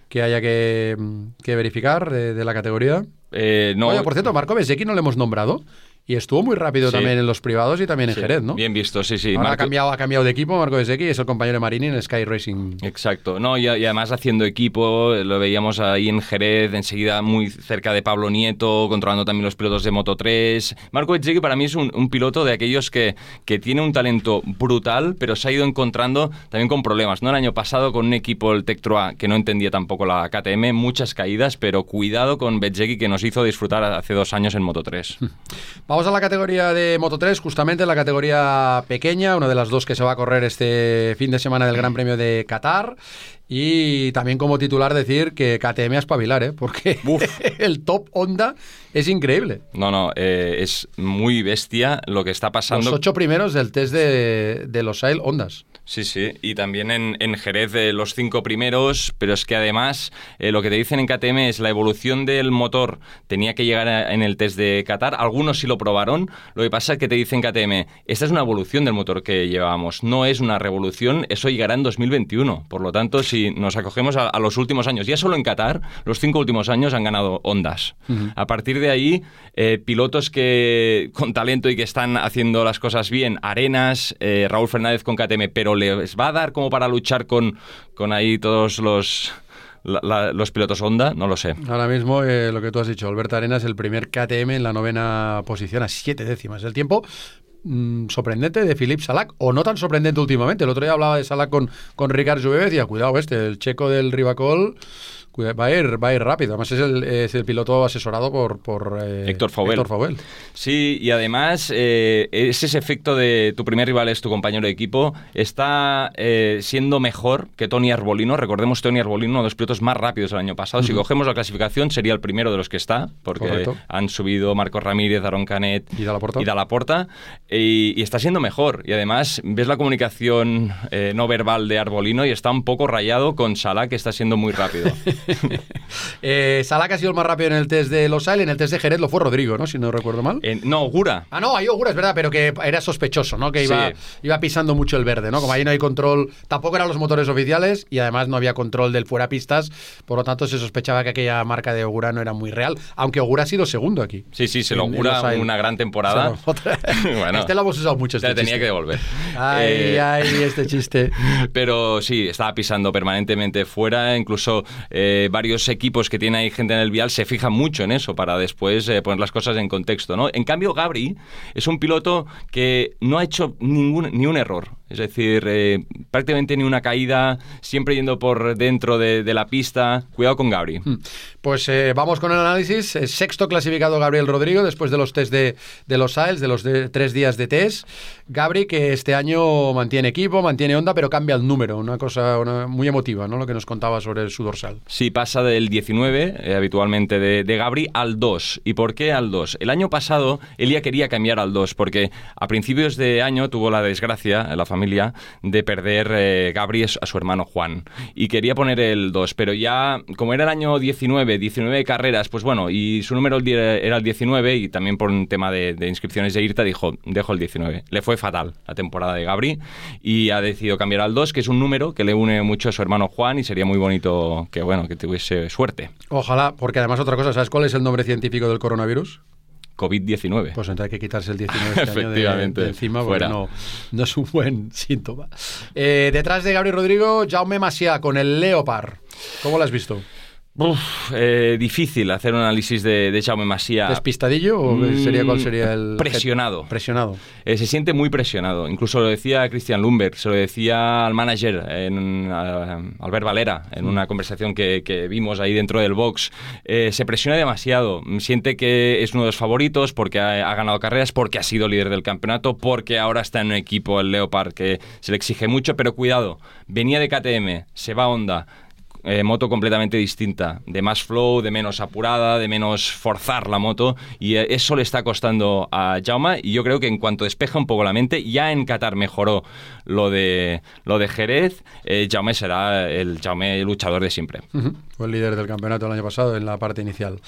[SPEAKER 3] que haya que, que verificar de, de la categoría?
[SPEAKER 4] Eh, no,
[SPEAKER 3] Oye, por cierto, Marco Bezzecchi no le hemos nombrado y estuvo muy rápido
[SPEAKER 4] Sí.
[SPEAKER 3] también en los privados y también en
[SPEAKER 4] sí,
[SPEAKER 3] Jerez, ¿no?
[SPEAKER 4] Bien visto, sí, sí.
[SPEAKER 3] Ahora ha,
[SPEAKER 4] Marco-
[SPEAKER 3] cambiado, ha cambiado de equipo Marco Bezzecchi y es el compañero de Marini en el Sky Racing.
[SPEAKER 4] Exacto, no, y, y además haciendo equipo, lo veíamos ahí en Jerez, enseguida muy cerca de Pablo Nieto, controlando también los pilotos de Moto 3. Marco Echequi para mí es un, un piloto de aquellos que, que tiene un talento brutal, pero se ha ido encontrando también con problemas. ¿no? El año pasado con un equipo, el 3 que no entendía tampoco la KTM, muchas caídas, pero cuidado con Bezzecchi que nos hizo disfrutar hace dos años en Moto 3. [laughs]
[SPEAKER 3] Vamos a la categoría de Moto 3, justamente la categoría pequeña, una de las dos que se va a correr este fin de semana del Gran Premio de Qatar. Y también como titular decir que KTM a espabilar, ¿eh? porque [laughs] el top Honda es increíble.
[SPEAKER 4] No, no, eh, es muy bestia lo que está pasando.
[SPEAKER 3] Los ocho primeros del test de, de los Sail Hondas.
[SPEAKER 4] Sí, sí, y también en, en Jerez eh, los cinco primeros, pero es que además eh, lo que te dicen en KTM es la evolución del motor. Tenía que llegar a- en el test de Qatar, algunos sí lo probaron, lo que pasa es que te dicen KTM, esta es una evolución del motor que llevábamos, no es una revolución, eso llegará en 2021, por lo tanto si nos acogemos a, a los últimos años, ya solo en Qatar, los cinco últimos años han ganado Ondas. A partir de ahí, eh, pilotos que con talento y que están haciendo las cosas bien, Arenas, eh, Raúl Fernández con KTM, pero les va a dar como para luchar con, con ahí todos los, la- la- los pilotos Honda, no lo sé.
[SPEAKER 3] Ahora mismo, eh, lo que tú has dicho, Alberto Arenas, el primer KTM en la novena posición, a siete décimas. El tiempo mm, sorprendente de Philippe Salak, o no tan sorprendente últimamente. El otro día hablaba de Salak con, con Ricard Juve y decía, cuidado este, el checo del Rivacol cuida- va a ir, va a ir rápido. Además es el, es el piloto asesorado por, por eh,
[SPEAKER 4] Héctor Fauvel.
[SPEAKER 3] Héctor Fauvel.
[SPEAKER 4] Sí, y además eh, es ese efecto de tu primer rival es tu compañero de equipo, está eh, siendo mejor que Tony Arbolino. Recordemos Tony Arbolino, uno de los pilotos más rápidos del año pasado. Si cogemos la clasificación, sería el primero de los que está, porque
[SPEAKER 3] Correcto.
[SPEAKER 4] han subido Marcos Ramírez, Aaron Canet
[SPEAKER 3] Y Dalla Porta.
[SPEAKER 4] y Dalla Porta, y, y está siendo mejor. Y además ves la comunicación eh, no verbal de Arbolino y está un poco rayado con Salah, que está siendo muy rápido. [laughs]
[SPEAKER 3] Eh, Salak ha sido el más rápido en el test de Los Ailes, en el test de Jerez lo fue Rodrigo, ¿no? Si no recuerdo mal.
[SPEAKER 4] Eh, no, Gura.
[SPEAKER 3] Ah, no, ahí Ogura es verdad, pero que era sospechoso, ¿no? Que iba,
[SPEAKER 4] Sí.
[SPEAKER 3] iba pisando mucho el verde, ¿no? Como ahí no hay control, tampoco eran los motores oficiales y además no había control del fuera pistas, por lo tanto se sospechaba que aquella marca de Ogura no era muy real, aunque Ogura ha sido segundo aquí.
[SPEAKER 4] Sí, sí, se lo augura una gran temporada.
[SPEAKER 3] Otra- [laughs]
[SPEAKER 4] Bueno.
[SPEAKER 3] este lo hemos usado mucho.
[SPEAKER 4] Te
[SPEAKER 3] Este
[SPEAKER 4] la tenía que devolver.
[SPEAKER 3] Ay,
[SPEAKER 4] Eh,
[SPEAKER 3] ay, este chiste. [laughs]
[SPEAKER 4] Pero sí, estaba pisando permanentemente fuera. Incluso eh, varios equipos que tienen ahí gente en el vial se fijan mucho en eso para después eh, poner las cosas en contexto. ¿no? En cambio, Gabri es un piloto que no ha hecho ningún, ni un error. Es decir, eh, prácticamente ni una caída, siempre yendo por dentro de, de la pista. Cuidado con Gabri.
[SPEAKER 3] Pues eh, vamos con el análisis. Eh, Sexto clasificado Gabriel Rodrigo después de los test de, de los AELs, de los de- tres días de test. Gabri que este año mantiene equipo, mantiene onda, pero cambia el número. Una cosa una- muy emotiva, ¿no? Lo que nos contaba sobre su dorsal.
[SPEAKER 4] Sí, pasa del 19, eh, habitualmente de, de Gabri, al 2. ¿Y por qué al 2? El año pasado, Elia quería cambiar al 2, porque a principios de año tuvo la desgracia, la familia, de perder eh, Gabri a su- hermano Juan. Y quería poner el 2, pero ya, como era el año 19, 19 carreras, pues bueno, y su número era el 19, y también por un tema de, de inscripciones de IRTA, dijo, dejo el 19. Le fue fatal la temporada de Gabri, y ha decidido cambiar al 2, que es un número que le une mucho a su hermano Juan, y sería muy bonito que, bueno, que tuviese suerte.
[SPEAKER 3] Ojalá, porque además otra cosa, ¿sabes cuál es el nombre científico del coronavirus?
[SPEAKER 4] COVID-19.
[SPEAKER 3] Pues entonces hay que quitarse el 19 este [laughs] año de-
[SPEAKER 4] Efectivamente,
[SPEAKER 3] de, encima porque
[SPEAKER 4] fuera.
[SPEAKER 3] no, no es un buen síntoma. Eh, detrás de Gabriel Rodrigo, Jaume Masia con el Leopard. ¿Cómo lo has visto?
[SPEAKER 4] Uf, eh, difícil hacer un análisis de, de Jaume Masia.
[SPEAKER 3] ¿Despistadillo o
[SPEAKER 4] Mm,
[SPEAKER 3] sería cuál sería el
[SPEAKER 4] presionado.
[SPEAKER 3] Presionado.
[SPEAKER 4] Eh, se siente muy presionado. Incluso lo decía Christian Lumberg, se lo decía al manager, en, a- Albert Valera, en una conversación que, que vimos ahí dentro del box. Eh, se presiona demasiado. Siente que es uno de los favoritos porque ha, ha ganado carreras, porque ha sido líder del campeonato, porque ahora está en un equipo, el Leopard, que se le exige mucho. Pero cuidado, venía de KTM, se va a Honda. Eh, moto completamente distinta, de más flow, de menos apurada, de menos forzar la moto, y eh, eso le está costando a Jaume, y yo creo que en cuanto despeja un poco la mente, ya en Qatar mejoró lo de, lo de Jerez, eh, Jaume será el Jaume luchador de siempre.
[SPEAKER 3] Ujú. Fue el líder del campeonato el año pasado en la parte inicial.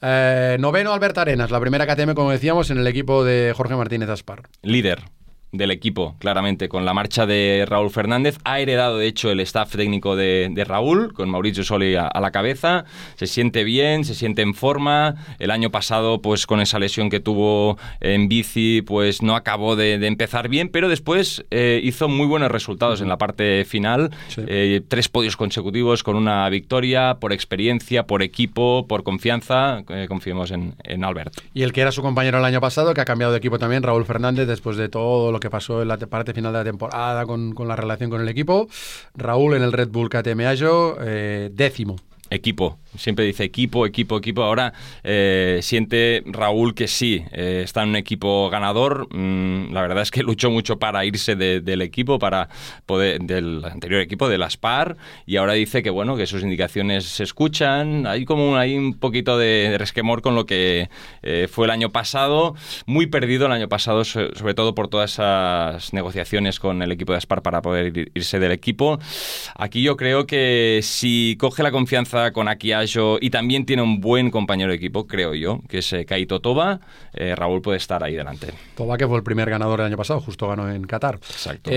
[SPEAKER 3] Eh, noveno, Albert Arenas, la primera KTM, como decíamos, en el equipo de Jorge Martínez Aspar.
[SPEAKER 4] líder del equipo, claramente, con la marcha de Raúl Fernández. Ha heredado, de hecho, el staff técnico de, de Raúl, con Mauricio Soli a, a la cabeza. Se siente bien, se siente en forma. El año pasado, pues con esa lesión que tuvo en bici, pues no acabó de, de empezar bien, pero después eh, hizo muy buenos resultados en la parte final.
[SPEAKER 3] Sí.
[SPEAKER 4] Eh, tres podios consecutivos con una victoria, por experiencia, por equipo, por confianza. Eh, confiemos en, en Albert.
[SPEAKER 3] Y el que era su compañero el año pasado, que ha cambiado de equipo también, Raúl Fernández, después de todo lo que pasó en la te- parte final de la temporada con, con la relación con el equipo. Raúl en el Red Bull KTM Ajo, eh, décimo.
[SPEAKER 4] Equipo, siempre dice equipo, equipo, equipo. Ahora eh, siente Raúl que sí, eh, está en un equipo ganador. Mm, la verdad es que [laughs] luchó mucho para irse del equipo, para poder, del anterior equipo, de las PAR, y ahora dice que bueno, que sus indicaciones se escuchan. Hay como hay un poquito de resquemor con lo que eh, fue el año pasado, muy perdido el año pasado, sobre todo por todas esas negociaciones con el equipo de Aspar para poder irse del equipo. Aquí yo creo que si coge la confianza con Y también tiene un buen compañero de equipo, creo yo, que es eh, Kaito Toba, eh, Raúl puede estar ahí delante.
[SPEAKER 3] Toba que fue el primer ganador el año pasado, justo ganó en Qatar.
[SPEAKER 4] Exacto.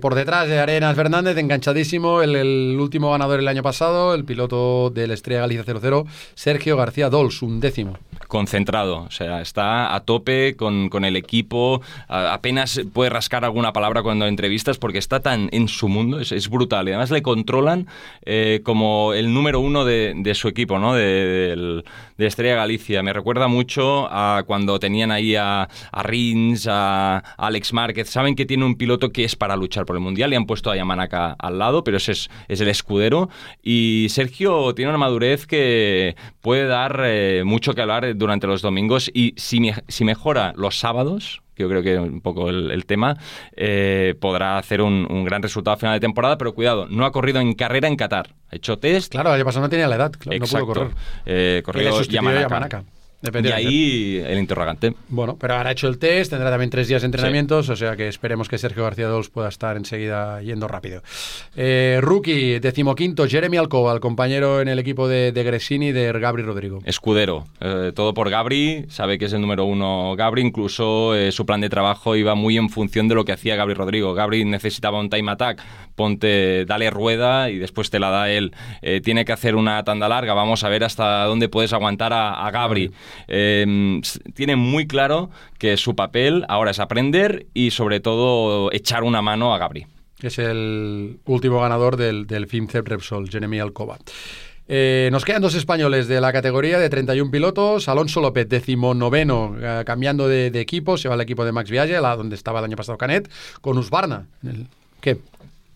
[SPEAKER 3] por detrás de Arenas Fernández, enganchadísimo, el, el, último ganador el año pasado, el piloto del Estrella Galicia 00, Sergio García Dols, un décimo
[SPEAKER 4] concentrado, o sea, está a tope con, el equipo, apenas puede rascar alguna palabra cuando entrevistas porque está tan en su mundo, es, brutal. Y además le controlan eh, como el número uno de, su equipo, ¿no? De, Estrella Galicia. Me recuerda mucho a cuando tenían ahí a, a Rins, a, Alex Márquez. Saben que tiene un piloto que es para luchar por el Mundial y han puesto a Yamanaka al lado, pero ese es, es el escudero. Y Sergio tiene una madurez que puede dar eh, mucho que hablar durante los domingos y si, si mejora los sábados, que yo creo que es un poco el, tema, eh, podrá hacer un, gran resultado a final de temporada, pero cuidado, no ha corrido en carrera en Qatar. Ha hecho test.
[SPEAKER 3] Claro, el año pasado no tenía la edad, no pudo correr.
[SPEAKER 4] Eh, corrido Yamanaka. Y ahí el interrogante.
[SPEAKER 3] Bueno, pero ahora ha hecho el test, tendrá también tres días de entrenamientos, o sea que esperemos que Sergio García Dols pueda estar enseguida yendo rápido. Eh, rookie, decimoquinto, Jeremy Alcoba, el compañero en el equipo de, de Gresini de Gabri Rodrigo.
[SPEAKER 4] Escudero, eh, todo por Gabri, sabe que es el número uno Gabri, incluso eh, su plan de trabajo iba muy en función de lo que hacía Gabri Rodrigo. Gabri necesitaba un time attack, ponte, dale rueda y después te la da él. tiene que hacer una tanda larga, vamos a ver hasta dónde puedes aguantar a, a Gabri. Em, tiene muy claro que su papel ahora es aprender y sobre todo echar una mano a Gabri.
[SPEAKER 3] Es el último ganador del, del FIMCEP Repsol, Jeremy Alcoba. Eh, nos quedan dos españoles de la categoría de 31 pilotos. Alonso López, decimonoveno, eh, cambiando de, equipo, se va al equipo de Max Viaje, la donde estaba el año pasado Canet, con Usbarna. ¿Qué?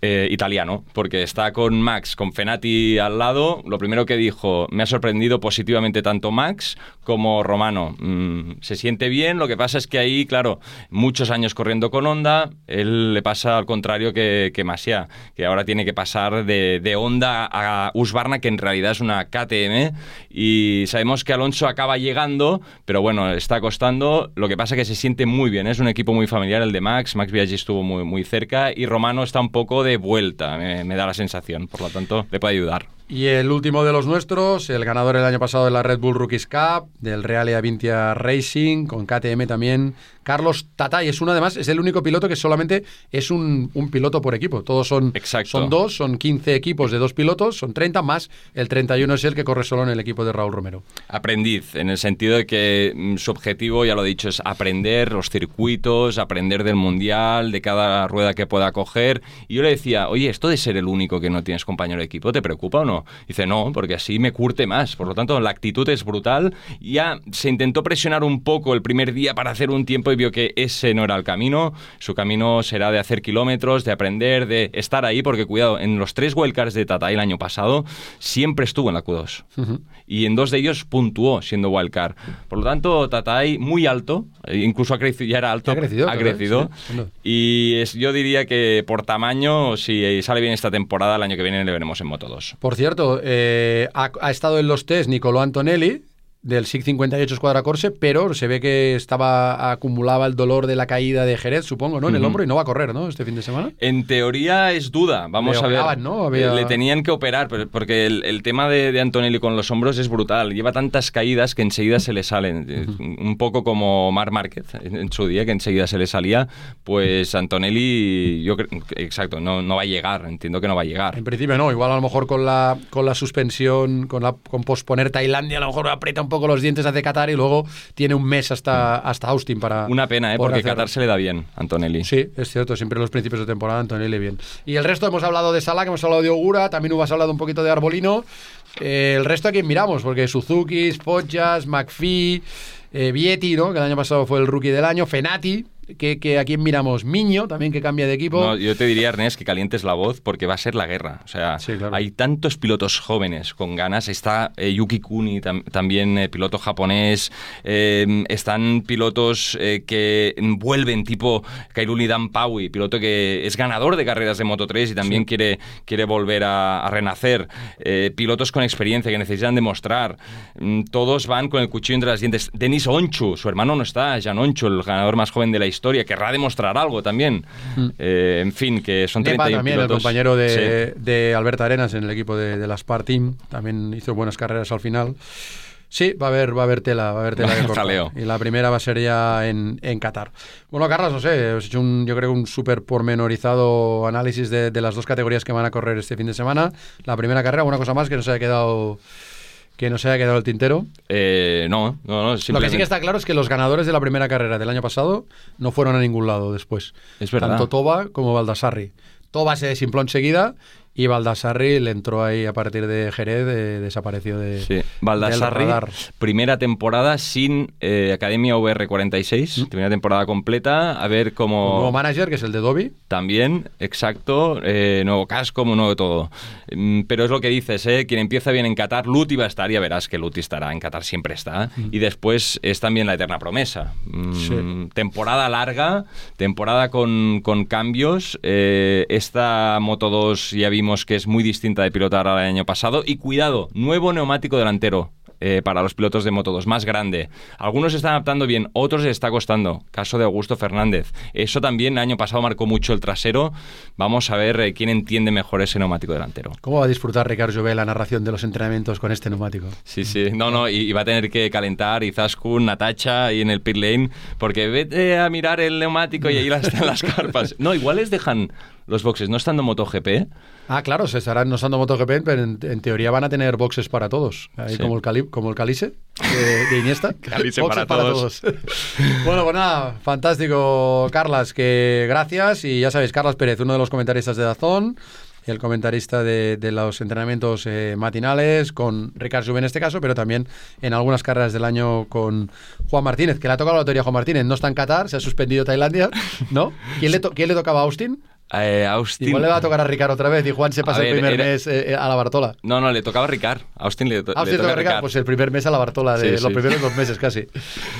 [SPEAKER 4] Eh, italiano, porque está con Max, con Fenati al lado. Lo primero que dijo, me ha sorprendido positivamente tanto Max como Romano. Mm, se siente bien, lo que pasa es que ahí, claro, muchos años corriendo con Honda, él le pasa al contrario que, que Masia, que ahora tiene que pasar de, de Honda a Husqvarna, que en realidad es una KTM, y sabemos que Alonso acaba llegando, pero bueno, está costando. Lo que pasa es que se siente muy bien, es un equipo muy familiar el de Max, Max Biaggi estuvo muy, muy cerca, y Romano está un poco de vuelta, me, da la sensación. Por lo tanto, le puede ayudar.
[SPEAKER 3] Y el último de los nuestros, el ganador el año pasado de la Red Bull Rookies Cup, del Real Avintia Racing, con KTM también, Carlos Tatay. Es uno, además, es el único piloto que solamente es un, piloto por equipo. Todos son, son dos, son 15 equipos de dos pilotos, son 30 más. El 31 es el que corre solo en el equipo de Raúl Romero.
[SPEAKER 4] Aprendiz, en el sentido de que mm, su objetivo, ya lo he dicho, es aprender los circuitos, aprender del mundial, de cada rueda que pueda coger. Y yo le decía, oye, esto de ser el único que no tienes compañero de equipo, ¿te preocupa o no? Dice, no, porque así me curte más. Por lo tanto, la actitud es brutal. Ya se intentó presionar un poco el primer día para hacer un tiempo y vio que ese no era el camino. Su camino será de hacer kilómetros, de aprender, de estar ahí, porque cuidado, en los tres wildcards de Tata el año pasado siempre estuvo en la Q2. Y en dos de ellos puntuó siendo wildcard. Por lo tanto, Tatai muy alto, eh, incluso ha crecido, ya era alto,
[SPEAKER 3] ha crecido.
[SPEAKER 4] Ha crecido y es, yo diría que por tamaño, si sale bien esta temporada, el año que viene le veremos en Moto 2.
[SPEAKER 3] Por cierto, eh, ha, ha, estado en los test Nicolò Antonelli, del SIG 58 Escuadra Corse, pero se ve que estaba acumulaba el dolor de la caída de Jerez, supongo, ¿no? En el hombro y no va a correr, ¿no? Este fin de semana.
[SPEAKER 4] En teoría es duda, vamos a ver.
[SPEAKER 3] ¿no?
[SPEAKER 4] Le tenían que operar, porque el, tema de, Antonelli con los hombros es brutal. Lleva tantas caídas que enseguida se le salen. Un poco como Mar Márquez en su día, que enseguida se le salía. Pues Antonelli, yo exacto, no, no va a llegar. Entiendo que no va a llegar.
[SPEAKER 3] En principio no, igual a lo mejor con la, con la suspensión, con, la, con posponer Tailandia, a lo mejor aprieta un poco los dientes hace Qatar y luego tiene un mes hasta, hasta Austin para.
[SPEAKER 4] Una pena, ¿eh? porque Qatar se le da bien, Antonelli.
[SPEAKER 3] Sí, es cierto, siempre en los principios de temporada Antonelli bien. Y el resto hemos hablado de Salah, que hemos hablado de Ogura, también hubas hablado un poquito de Arbolino. Eh, el resto a quién miramos, porque Suzuki, Podjas, McPhee, eh, Vietti, ¿no? que el año pasado fue el rookie del año, Fenati, que, que a quién miramos, Miño, también que cambia de equipo.
[SPEAKER 4] No, yo te diría, Ernest, que calientes la voz porque va a ser la guerra. O sea,
[SPEAKER 3] Sí, claro.
[SPEAKER 4] hay tantos pilotos jóvenes con ganas. Está eh, Yuki Kuni, tam- también eh, piloto japonés. Eh, están pilotos eh, que vuelven, tipo Kairuli Dan Paui, piloto que es ganador de carreras de Moto 3 y también quiere, quiere volver a, a renacer. Eh, pilotos con experiencia que necesitan demostrar. Mm, Todos van con el cuchillo entre las dientes. Denis Onchu, su hermano no está, Jan Onchu, el ganador más joven de la historia, querrá demostrar algo también. Eh, en fin, que son
[SPEAKER 3] Nepa
[SPEAKER 4] 31
[SPEAKER 3] también, el compañero de,
[SPEAKER 4] Sí.
[SPEAKER 3] de Alberto Arenas en el equipo de, de la Spar Team, también hizo buenas carreras al final. Sí, va a haber, va a haber tela, va a haber tela [laughs] que. Y la primera va a ser ya en, en Qatar. Bueno, Carlos, no sé, has hecho un, yo creo un súper pormenorizado análisis de, de las dos categorías que van a correr este fin de semana. La primera carrera, una cosa más que no se haya quedado que no se haya quedado el tintero.
[SPEAKER 4] Eh, no, no, no.
[SPEAKER 3] Lo que sí que está claro es que los ganadores de la primera carrera del año pasado no fueron a ningún lado después.
[SPEAKER 4] Es verdad.
[SPEAKER 3] Tanto Toba como Baldassarri. Toba se desimpló enseguida y Baldassarri le entró ahí a partir de Jerez, de- desapareció de,
[SPEAKER 4] Sí, Baldassarri, primera temporada sin eh, Academia VR46, primera temporada completa, a ver
[SPEAKER 3] Un
[SPEAKER 4] cómo...
[SPEAKER 3] nuevo manager, que es el de Dobby.
[SPEAKER 4] También, exacto, eh, nuevo casco, nuevo todo. Mm, Pero es lo que dices, ¿eh? quien empieza bien en Qatar, Luti va a estar, ya verás que Luti estará, en Qatar siempre está. Y después es también la eterna promesa. Mm,
[SPEAKER 3] Sí.
[SPEAKER 4] Temporada larga, temporada con, con cambios. eh, esta Moto 2 ya vimos que es muy distinta de pilotar al año pasado. Y cuidado, nuevo neumático delantero. eh, para los pilotos de Moto 2, más grande. Algunos se están adaptando bien, otros les está costando. Caso de Augusto Fernández. Eso también el año pasado marcó mucho el trasero. Vamos a ver eh, quién entiende mejor ese neumático delantero.
[SPEAKER 3] ¿Cómo va a disfrutar Ricardo Jové la narración de los entrenamientos con este neumático?
[SPEAKER 4] Sí, sí. No, no, y, y va a tener que calentar Izaskun, Natacha ahí en el pit lane, porque vete a mirar el neumático y ahí las [laughs] carpas. No, igual les dejan los boxes, no estando MotoGP.
[SPEAKER 3] Ah, claro, se estarán usando MotoGP, pero en, en teoría van a tener boxes para todos. Ahí
[SPEAKER 4] Sí.
[SPEAKER 3] como, el cali, como el Calice de, de Iniesta. [laughs]
[SPEAKER 4] Calice
[SPEAKER 3] Boxes
[SPEAKER 4] para todos. [laughs]
[SPEAKER 3] bueno, pues nada, fantástico, Carlas, que gracias. Y ya sabéis, Carlas Pérez, uno de los comentaristas de Dazón, el comentarista de, de los entrenamientos eh, matinales, con Ricardo Jube en este caso, pero también en algunas carreras del año con Juan Martínez, que le ha tocado la lotería a Juan Martínez. No está en Qatar, se ha suspendido Tailandia, ¿no? ¿Quién le, to- quién le tocaba a Austin?
[SPEAKER 4] Eh, Austin.
[SPEAKER 3] Igual le va a tocar a Ricardo otra vez y Juan se pasa el primer
[SPEAKER 4] era-
[SPEAKER 3] mes eh, eh, a la Bartola.
[SPEAKER 4] No, no, le tocaba a Ricard. A Austin le, to- le toca a
[SPEAKER 3] Ricardo,
[SPEAKER 4] Ricard.
[SPEAKER 3] pues el primer mes a la Bartola de
[SPEAKER 4] Sí,
[SPEAKER 3] los
[SPEAKER 4] sí.
[SPEAKER 3] primeros dos meses casi.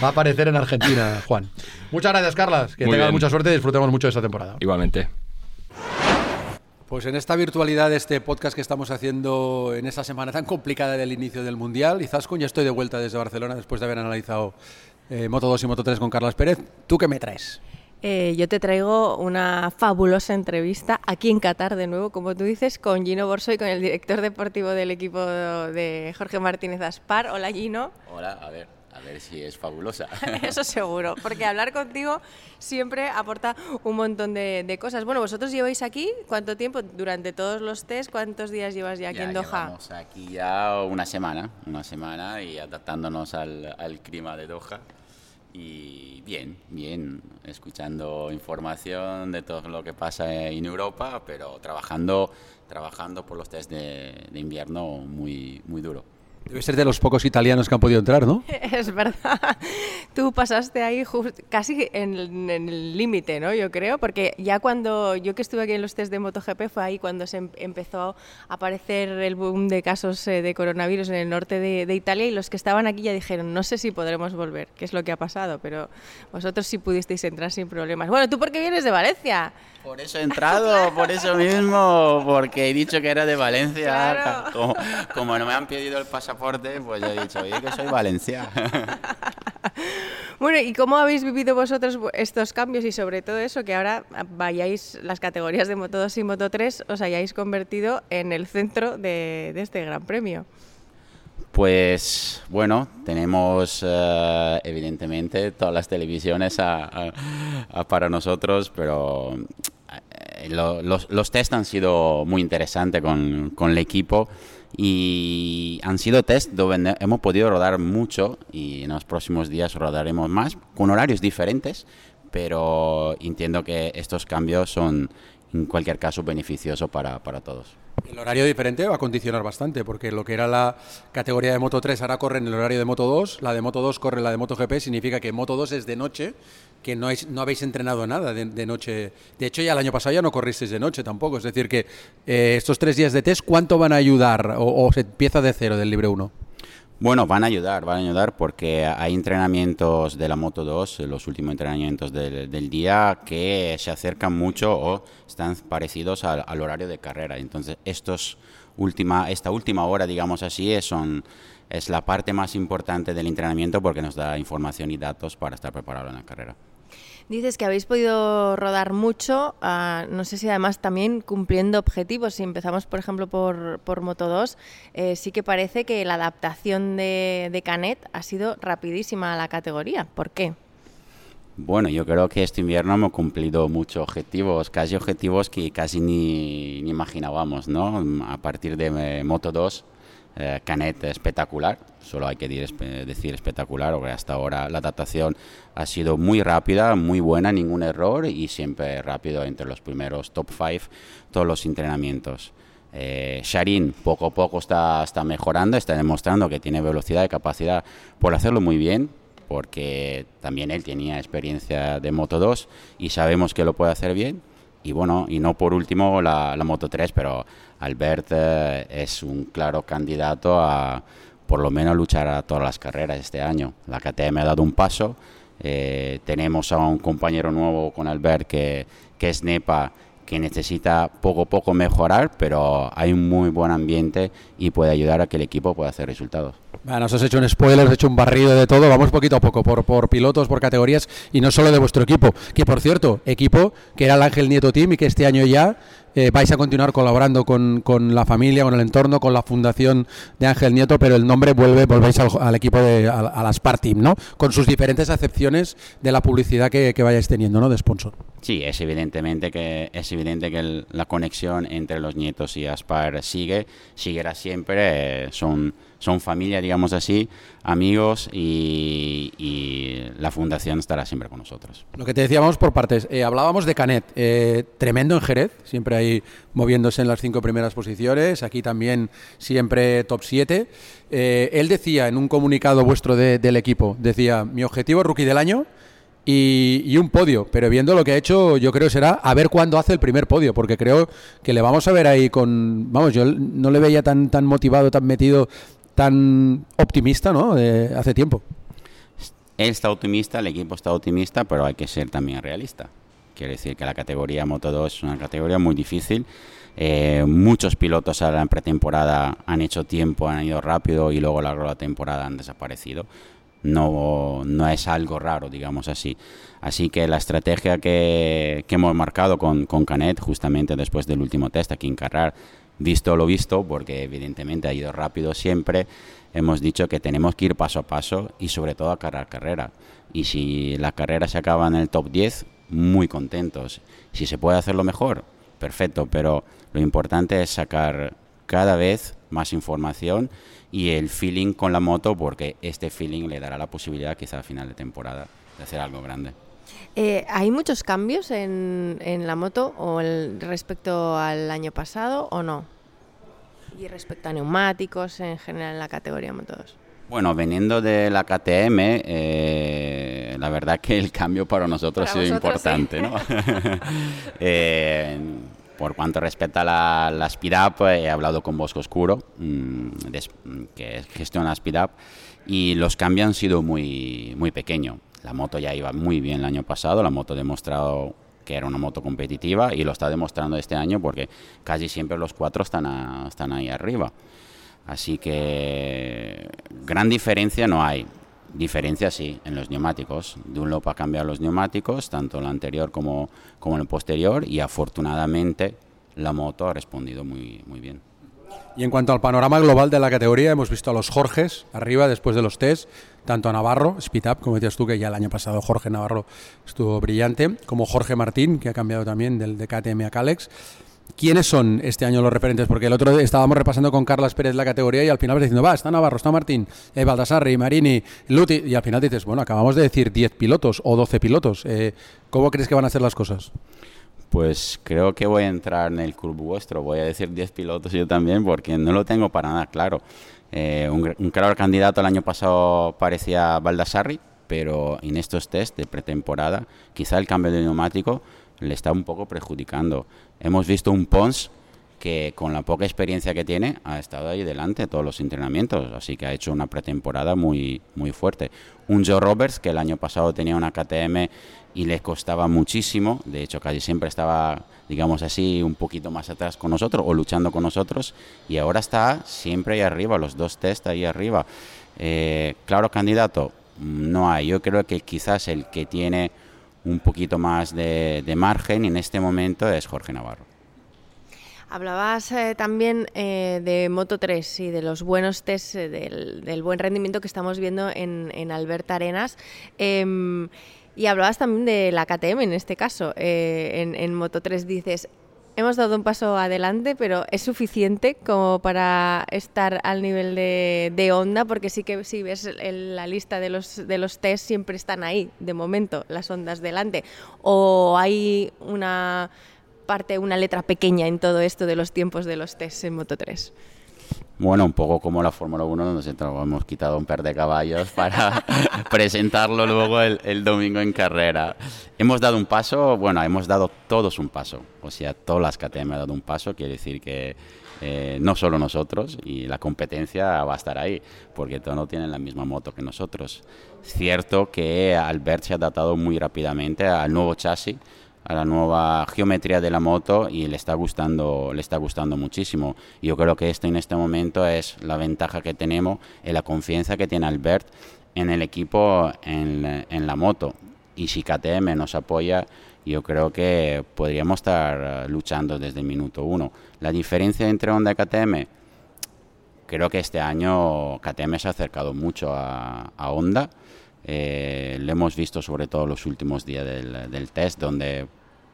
[SPEAKER 3] Va a aparecer en Argentina, [laughs] Juan. Muchas gracias, Carlas. Que tengas mucha suerte y disfrutemos mucho de esta temporada.
[SPEAKER 4] Igualmente.
[SPEAKER 3] Pues en esta virtualidad de este podcast que estamos haciendo en esta semana tan complicada del inicio del Mundial, Izaskun, ya estoy de vuelta desde Barcelona después de haber analizado eh, Moto 2 y Moto 3 con Carlas Pérez. ¿Tú qué me traes?
[SPEAKER 2] Eh, yo te traigo una fabulosa entrevista aquí en Qatar, de nuevo, como tú dices, con Gino Borso y con el director deportivo del equipo de Jorge Martínez Aspar. Hola, Gino.
[SPEAKER 5] Hola, a ver, a ver si es fabulosa. [laughs]
[SPEAKER 2] Eso seguro, porque hablar contigo siempre aporta un montón de, de cosas. Bueno, vosotros lleváis aquí, ¿cuánto tiempo? Durante todos los test, ¿cuántos días llevas ya aquí
[SPEAKER 5] Ya
[SPEAKER 2] en Doha?
[SPEAKER 5] llevamos aquí ya una semana, una semana y adaptándonos al, al clima de Doha. Y bien, bien, escuchando información de todo lo que pasa en Europa, pero trabajando, trabajando por los test de, invierno muy, muy duro.
[SPEAKER 3] Debe ser de los pocos italianos que han podido entrar, ¿no? [laughs]
[SPEAKER 2] Es verdad. Tú pasaste ahí jus- casi en, el- en el límite, ¿no? Yo creo, porque ya cuando yo que estuve aquí en los test de MotoGP fue ahí cuando se em- empezó a aparecer el boom de casos eh, de coronavirus en el norte de, de Italia y los que estaban aquí ya dijeron, no sé si podremos volver, que es lo que ha pasado, pero vosotros sí pudisteis entrar sin problemas. Bueno, ¿tú por qué vienes de Valencia?
[SPEAKER 5] Por eso he entrado, [laughs] por eso mismo, porque he dicho que era de Valencia.
[SPEAKER 2] Claro.
[SPEAKER 5] Como, como no me han pedido el pasaporte, pues he dicho, oye, que soy Valencia. [laughs]
[SPEAKER 2] Bueno, ¿y cómo habéis vivido vosotros estos cambios y sobre todo eso, que ahora vayáis las categorías de Moto 2 y Moto 3, os hayáis convertido en el centro de, de este Gran Premio?
[SPEAKER 5] Pues bueno, tenemos eh, evidentemente todas las televisiones a- a- a para nosotros, pero eh, lo- los, los test han sido muy interesantes con, con el equipo y han sido test donde hemos podido rodar mucho y en los próximos días rodaremos más con horarios diferentes, pero entiendo que estos cambios son en cualquier caso beneficiosos para, para todos.
[SPEAKER 3] El horario diferente va a condicionar bastante, porque lo que era la categoría de Moto 3 ahora corre en el horario de Moto 2, la de Moto 2 corre en la de Moto GP, significa que Moto 2 es de noche, que no, habéis entrenado nada de, noche. De hecho, ya el año pasado ya no corristeis de noche tampoco. Es decir, que eh, estos tres días de test, ¿cuánto van a ayudar? ¿O, o se empieza de cero del Libre 1?
[SPEAKER 5] Bueno, van a ayudar, van a ayudar porque hay entrenamientos de la Moto 2, los últimos entrenamientos del, día, que se acercan mucho o están parecidos al, horario de carrera. Entonces, estos última, esta última hora, digamos así, son, es la parte más importante del entrenamiento porque nos da información y datos para estar preparado en la carrera.
[SPEAKER 2] Dices que habéis podido rodar mucho, uh, no sé si además también cumpliendo objetivos. Si empezamos, por ejemplo, por, por Moto 2, eh, sí que parece que la adaptación de, de, Canet ha sido rapidísima a la categoría. ¿Por qué?
[SPEAKER 5] Bueno, yo creo que este invierno hemos cumplido muchos objetivos, casi objetivos que casi ni, ni imaginábamos, ¿no? A partir de Moto 2 eh, Canet espectacular, solo hay que decir espectacular, porque hasta ahora la adaptación ha sido muy rápida, muy buena, ningún error y siempre rápido entre los primeros top 5 todos los entrenamientos. Eh, Sharin poco a poco está, está mejorando, está demostrando que tiene velocidad y capacidad por hacerlo muy bien, porque también él tenía experiencia de Moto 2 y sabemos que lo puede hacer bien. Y bueno, y no por último la, la Moto 3, pero Albert es un claro candidato a por lo menos luchar a todas las carreras este año. La KTM ha dado un paso, eh, tenemos a un compañero nuevo con Albert que, que es Nepa, que necesita poco a poco mejorar, pero hay un muy buen ambiente y puede ayudar a que el equipo pueda hacer resultados.
[SPEAKER 3] Bueno, nos has hecho un spoiler, has hecho un barrido de todo. Vamos poquito a poco, por, por pilotos, por categorías y no solo de vuestro equipo. Que por cierto, equipo que era el Ángel Nieto Team y que este año ya eh, vais a continuar colaborando con, con, la familia, con el entorno, con la fundación de Ángel Nieto, pero el nombre vuelve, volvéis al, al equipo de a, a la Spar Team, ¿no? Con sus diferentes acepciones de la publicidad que, que vayáis teniendo, ¿no? De sponsor.
[SPEAKER 5] Sí, es evidentemente que es evidente que el, la conexión entre los nietos y Aspar sigue, seguirá siempre, eh, son son familia, digamos así, amigos y, y, la fundación estará siempre con nosotros.
[SPEAKER 3] Lo que te decíamos por partes, eh, hablábamos de Canet, eh, tremendo en Jerez, siempre ahí moviéndose en las cinco primeras posiciones, aquí también siempre top 7. Eh, él decía en un comunicado vuestro de, del equipo, decía, mi objetivo rookie del año y, y, un podio. Pero viendo lo que ha hecho, yo creo será a ver cuándo hace el primer podio, porque creo que le vamos a ver ahí con. Vamos, yo no le veía tan, tan motivado, tan metido, tan optimista, ¿no? De hace tiempo.
[SPEAKER 5] Él está optimista, el equipo está optimista, pero hay que ser también realista. Quiere decir que la categoría Moto 2 es una categoría muy difícil. Eh, muchos pilotos a la pretemporada han hecho tiempo, han ido rápido y luego a la temporada han desaparecido no, no es algo raro, digamos así. Así que la estrategia que, que hemos marcado con, con, Canet, justamente después del último test aquí en Carrar, visto lo visto, porque evidentemente ha ido rápido siempre, hemos dicho que tenemos que ir paso a paso y sobre todo a cargar carrera. Y si la carrera se acaba en el top 10, muy contentos. Si se puede hacerlo mejor, perfecto, pero lo importante es sacar cada vez más información y el feeling con la moto, porque este feeling le dará la posibilidad quizá a final de temporada de hacer algo grande.
[SPEAKER 2] Eh, ¿Hay muchos cambios en, en la moto o el, respecto al año pasado o no? Y respecto a neumáticos en general en la categoría Moto 2.
[SPEAKER 5] Bueno, veniendo de la KTM, eh, la verdad que el cambio para nosotros para ha sido importante. Sí. ¿no? [laughs] eh, por cuanto respecta a la, la Speed Up, he hablado con Bosco Oscuro, mmm, des, que gestiona Speed Up, y los cambios han sido muy, muy pequeños. La moto ya iba muy bien el año pasado, la moto ha demostrado que era una moto competitiva y lo está demostrando este año porque casi siempre los cuatro están, ahí arriba. Así que gran diferencia no hay. Diferencia sí, en los neumáticos. Dunlop ha cambiado los neumáticos, tanto el anterior como, como el posterior, y afortunadamente la moto ha respondido muy, muy bien.
[SPEAKER 3] Y en cuanto al panorama global de la categoría, hemos visto a los Jorges arriba después de los test, tanto a Navarro, Up, como decías tú, que ya el año pasado Jorge Navarro estuvo brillante, como Jorge Martín, que ha cambiado también del de KTM a Calex. ¿Quiénes son este año los referentes? Porque el otro día estábamos repasando con Carlas Pérez la categoría y al final vas diciendo, va, está Navarro, está Martín, eh, Baldassarri, Marini, Luti, y al final dices, bueno, acabamos de decir 10 pilotos o 12 pilotos. Eh, ¿Cómo crees que van a ser las cosas?
[SPEAKER 5] Pues creo que voy a entrar en el club vuestro. Voy a decir 10 pilotos yo también porque no lo tengo para nada claro. Eh, un, claro candidato el año pasado parecía Baldassarri, pero en estos test de pretemporada quizá el cambio de neumático le está un poco perjudicando. Hemos visto un Pons que con la poca experiencia que tiene ha estado ahí delante todos los entrenamientos, así que ha hecho una pretemporada muy, muy fuerte. Un Joe Roberts que el año pasado tenía una KTM y le costaba muchísimo, de hecho casi siempre estaba, digamos así, un poquito más atrás con nosotros o luchando con nosotros y ahora está siempre ahí arriba, los dos test ahí arriba. Eh, claro, candidato, no hay, yo creo que quizás el que tiene un poquito más de, de margen en este momento es Jorge Navarro.
[SPEAKER 2] Hablabas eh, también eh, de Moto 3 y de los buenos test, eh, del, del, buen rendimiento que estamos viendo en, en Alberta Arenas. Y hablabas también de la KTM en este caso. Eh, en, Moto 3 dices, hemos dado un paso adelante, pero ¿es suficiente como para estar al nivel de, de Honda? Porque sí que si ves la lista de los, de los test siempre están ahí, de momento, las ondas delante. ¿O hay una parte, una letra pequeña en todo esto de los tiempos de los tests en Moto 3?
[SPEAKER 5] Bueno, un poco como la Fórmula 1, donde hemos quitado un par de caballos para [laughs] presentarlo luego el, el, domingo en carrera. Hemos dado un paso, bueno, hemos dado todos un paso, o sea, todas las KTM han dado un paso, quiere decir que eh, no solo nosotros, y la competencia va a estar ahí, porque todos no tienen la misma moto que nosotros. Cierto que Albert se ha adaptado muy rápidamente al nuevo chasis, a la nueva geometría de la moto y le está gustando le está gustando muchísimo. Yo creo que esto en este momento es la ventaja que tenemos y la confianza que tiene Albert en el equipo en, en la moto. Y si KTM nos apoya yo creo que podríamos estar luchando desde el minuto uno. La diferencia entre Honda y KTM creo que este año KTM se ha acercado mucho a, a Honda. Eh, lo hemos visto sobre todo los últimos días del, del test donde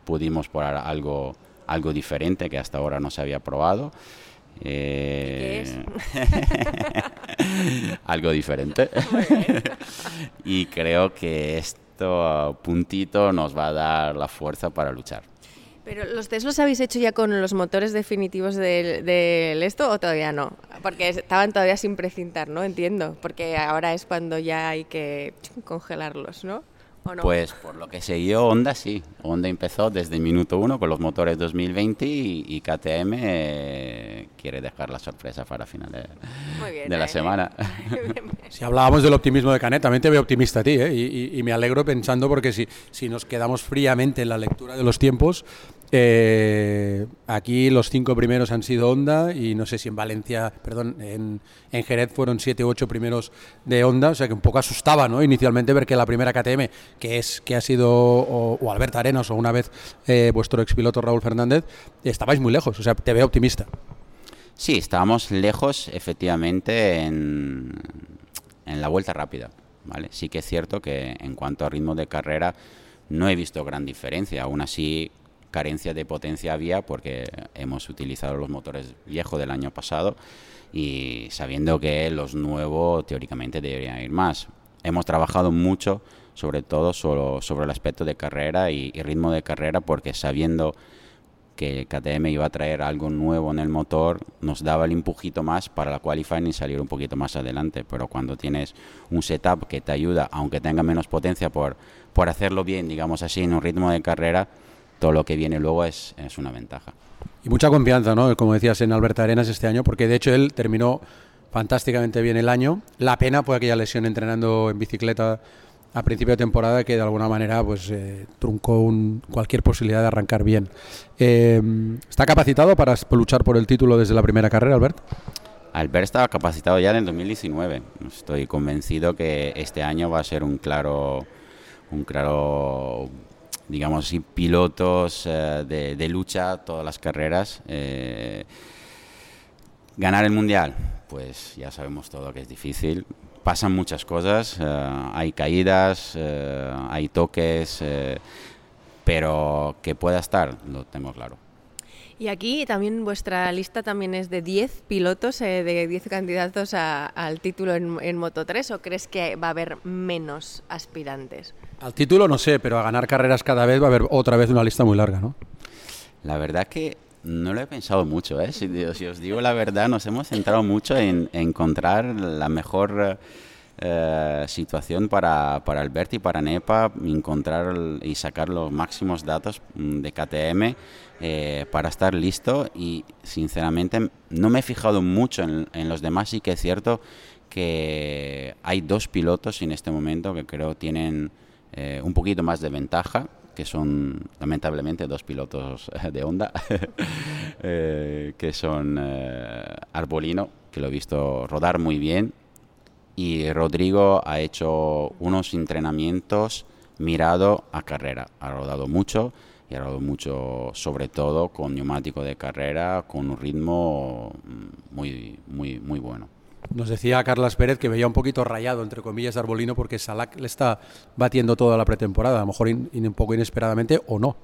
[SPEAKER 5] pudimos probar algo, algo diferente que hasta ahora no se había probado.
[SPEAKER 2] Eh, [laughs]
[SPEAKER 5] algo diferente. [laughs] y creo que esto puntito nos va a dar la fuerza para luchar.
[SPEAKER 2] Pero los test los habéis hecho ya con los motores definitivos del, del, esto o todavía no? Porque estaban todavía sin precintar, ¿no? Entiendo, porque ahora es cuando ya hay que congelarlos, ¿no?
[SPEAKER 5] No? Pues por lo que siguió Honda sí. Honda empezó desde el minuto uno con los motores 2020 y, y KTM eh, quiere dejar la sorpresa para final de, bien, de la eh, semana. [laughs] [laughs]
[SPEAKER 3] si hablábamos del optimismo de Canet, también te veo optimista a ti ¿eh? y, y, y, me alegro pensando porque si, si nos quedamos fríamente en la lectura de los tiempos, eh, aquí los cinco primeros han sido Honda y no sé si en Valencia, perdón, en, en Jerez fueron siete u ocho primeros de Honda, o sea que un poco asustaba, ¿no? Inicialmente ver que la primera KTM, que es que ha sido o, o Alberto Arenas o una vez eh, vuestro expiloto Raúl Fernández, estabais muy lejos, o sea, te veo optimista.
[SPEAKER 5] Sí, estábamos lejos efectivamente en, en la vuelta rápida, ¿vale? Sí que es cierto que en cuanto a ritmo de carrera no he visto gran diferencia, aún así carencia de potencia había porque hemos utilizado los motores viejos del año pasado y sabiendo que los nuevos teóricamente deberían ir más. Hemos trabajado mucho, sobre todo solo sobre el aspecto de carrera y, y ritmo de carrera, porque sabiendo que KTM iba a traer algo nuevo en el motor, nos daba el empujito más para la qualifying y salir un poquito más adelante. Pero cuando tienes un setup que te ayuda, aunque tenga menos potencia, por, por hacerlo bien, digamos así, en un ritmo de carrera, todo lo que viene luego es, es una ventaja.
[SPEAKER 3] Y mucha confianza, ¿no? Como decías en Alberta Arenas este año, porque de hecho él terminó fantásticamente bien el año. La pena fue aquella lesión entrenando en bicicleta a principio de temporada que de alguna manera pues eh, truncó un, cualquier posibilidad de arrancar bien. Eh, ¿Está capacitado para luchar por el título desde la primera carrera, Albert?
[SPEAKER 5] Albert estaba capacitado ya en el 2019. Estoy convencido que este año va a ser un claro, un claro digamos así, pilotos eh, de, lucha todas las carreras. Eh, ganar el mundial, pues ya sabemos todo que es difícil. Pasan muchas cosas, eh, hay caídas, hay toques, pero que pueda estar, lo tengo claro.
[SPEAKER 2] Y aquí también vuestra lista también es de 10 pilotos, eh, de 10 candidatos a, al título en, en, Moto 3 o crees que va a haber menos aspirantes?
[SPEAKER 3] Al título no sé, pero a ganar carreras cada vez va a haber otra vez una lista muy larga, ¿no?
[SPEAKER 5] La verdad que no lo he pensado mucho, ¿eh? si, si os digo la verdad, nos hemos centrado mucho en, encontrar la mejor eh, situación para, para Alberti y para NEPA, encontrar y sacar los máximos datos mm, de KTM eh, para estar listo y sinceramente no me he fijado mucho en, los demás, sí que es cierto que hay dos pilotos en este momento que creo tienen eh, un poquito más de ventaja, que son lamentablemente dos pilotos de Honda, [laughs] que son eh, Arbolino, que lo he visto rodar muy bien, y Rodrigo ha hecho unos entrenamientos mirado a carrera, ha rodado mucho y ha rodado mucho sobre todo con neumático de carrera, con un ritmo mm, muy, muy, muy bueno.
[SPEAKER 3] Nos decía Carlas Pérez que veía un poquito rayado, entre comillas, Arbolino, porque Salak le está batiendo toda la pretemporada, a lo mejor un poco inesperadamente o no.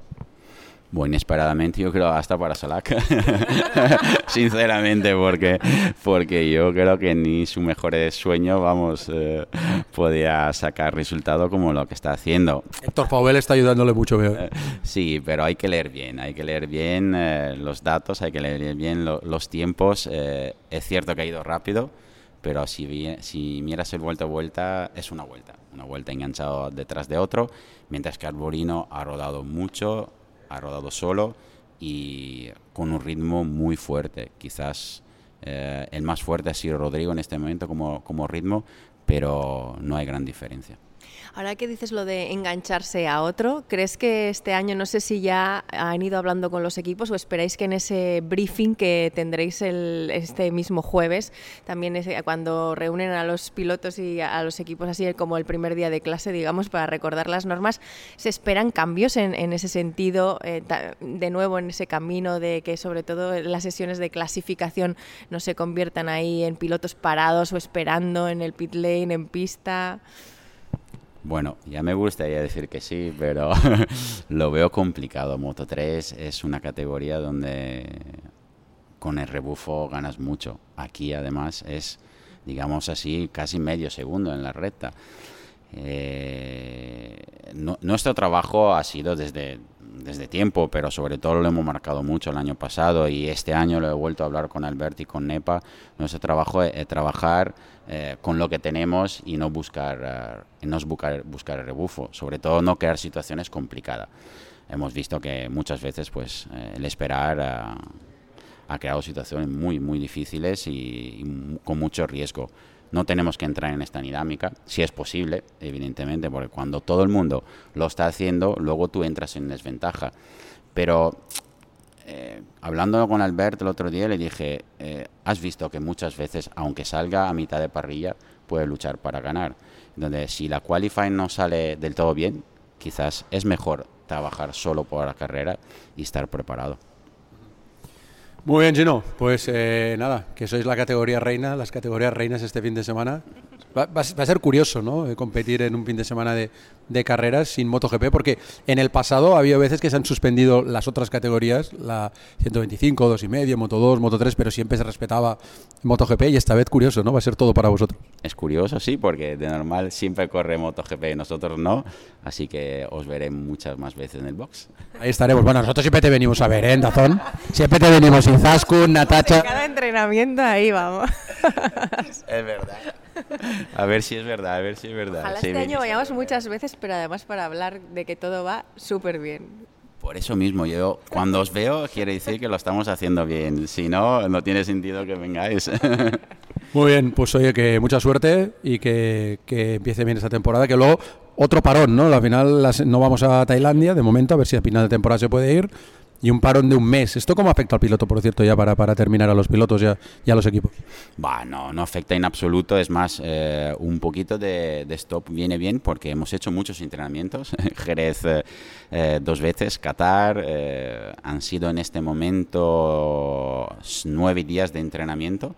[SPEAKER 5] Bueno, inesperadamente yo creo hasta para Salak, [laughs] sinceramente, porque, porque yo creo que ni su mejor sueño, vamos, eh, podía sacar resultado como lo que está haciendo.
[SPEAKER 3] Héctor Fauvel está ayudándole mucho, veo. Eh,
[SPEAKER 5] sí, pero hay que leer bien, hay que leer bien eh, los datos, hay que leer bien los tiempos. es cierto que ha ido rápido, pero si, si miras el vuelta a vuelta, es una vuelta, una vuelta enganchado detrás de otro, mientras que Arbolino ha rodado mucho, ha rodado solo y con un ritmo muy fuerte. Quizás eh, el más fuerte ha sido Rodrigo en este momento como, como ritmo, pero no hay gran diferencia.
[SPEAKER 2] Ahora que dices lo de engancharse a otro, ¿crees que este año, no sé si ya han ido hablando con los equipos o esperáis que en ese briefing que tendréis el, este mismo jueves, también es cuando reúnen a los pilotos y a los equipos así como el primer día de clase, digamos, para recordar las normas, ¿se esperan cambios en, en ese sentido, eh, de nuevo en ese camino de que sobre todo las sesiones de clasificación no se conviertan ahí en pilotos parados o esperando en el pit lane, en pista?
[SPEAKER 5] Bueno, ya me gustaría decir que sí, pero [laughs] lo veo complicado. Moto 3 es una categoría donde con el rebufo ganas mucho. Aquí además es, digamos así, casi medio segundo en la recta. Eh, nuestro trabajo ha sido desde, desde tiempo, pero sobre todo lo hemos marcado mucho el año pasado y este año lo he vuelto a hablar con Albert y con Nepa. Nuestro trabajo es, trabajar eh, con lo que tenemos y no buscar, uh, no buscar, buscar el rebufo, sobre todo no crear situaciones complicadas. Hemos visto que muchas veces pues, eh, el esperar ha creado situaciones muy, muy difíciles y con mucho riesgo no tenemos que entrar en esta dinámica, si es posible, evidentemente, porque cuando todo el mundo lo está haciendo, luego tú entras en desventaja. Pero eh, hablando con Albert el otro día, le dije, eh, has visto que muchas veces, aunque salga a mitad de parrilla, puede luchar para ganar. Donde si la qualify no sale del todo bien, quizás es mejor trabajar solo por la carrera y estar preparado.
[SPEAKER 3] Muy bien, Gino. Pues eh, nada, que sois la categoría reina, las categorías reinas este fin de semana. Va, a ser curioso, ¿no? Eh, competir en un fin de semana de, carreras sin MotoGP, porque en el pasado había veces que se han suspendido las otras categorías, la 125, 2,5, Moto 2, Moto 3, pero siempre se respetaba MotoGP y esta vez curioso, ¿no? Va a ser todo para vosotros.
[SPEAKER 5] Es curioso, sí, porque de normal siempre corre MotoGP y nosotros no, así que os veré muchas más veces en el box.
[SPEAKER 3] Ahí estaremos. Bueno, nosotros siempre te venimos a ver, ¿eh, Dazón? Siempre te venimos sin Zaskun, Natacha.
[SPEAKER 2] Cada entrenamiento ahí vamos.
[SPEAKER 5] es verdad. A ver si es verdad, a ver si es verdad.
[SPEAKER 2] Ojalá este año vayamos muchas veces, pero además para hablar de que todo va súper bien.
[SPEAKER 5] Por eso mismo, yo cuando os veo quiere decir que lo estamos haciendo bien. Si no, no tiene sentido que vengáis. [laughs]
[SPEAKER 3] Muy bien, pues oye, que mucha suerte y que, que empiece bien esta temporada, que luego otro parón, ¿no? Al final no vamos a Tailandia, de momento, a ver si a final de temporada se puede ir y un parón de un mes. ¿Esto cómo afecta al piloto, por cierto, ya para, para terminar a los pilotos y a, los equipos?
[SPEAKER 5] Bueno, no afecta en absoluto. Es más, eh, un poquito de, stop viene bien porque hemos hecho muchos entrenamientos. [laughs] Jerez eh, eh, dos veces, Qatar. han sido en este momento nueve días de entrenamiento.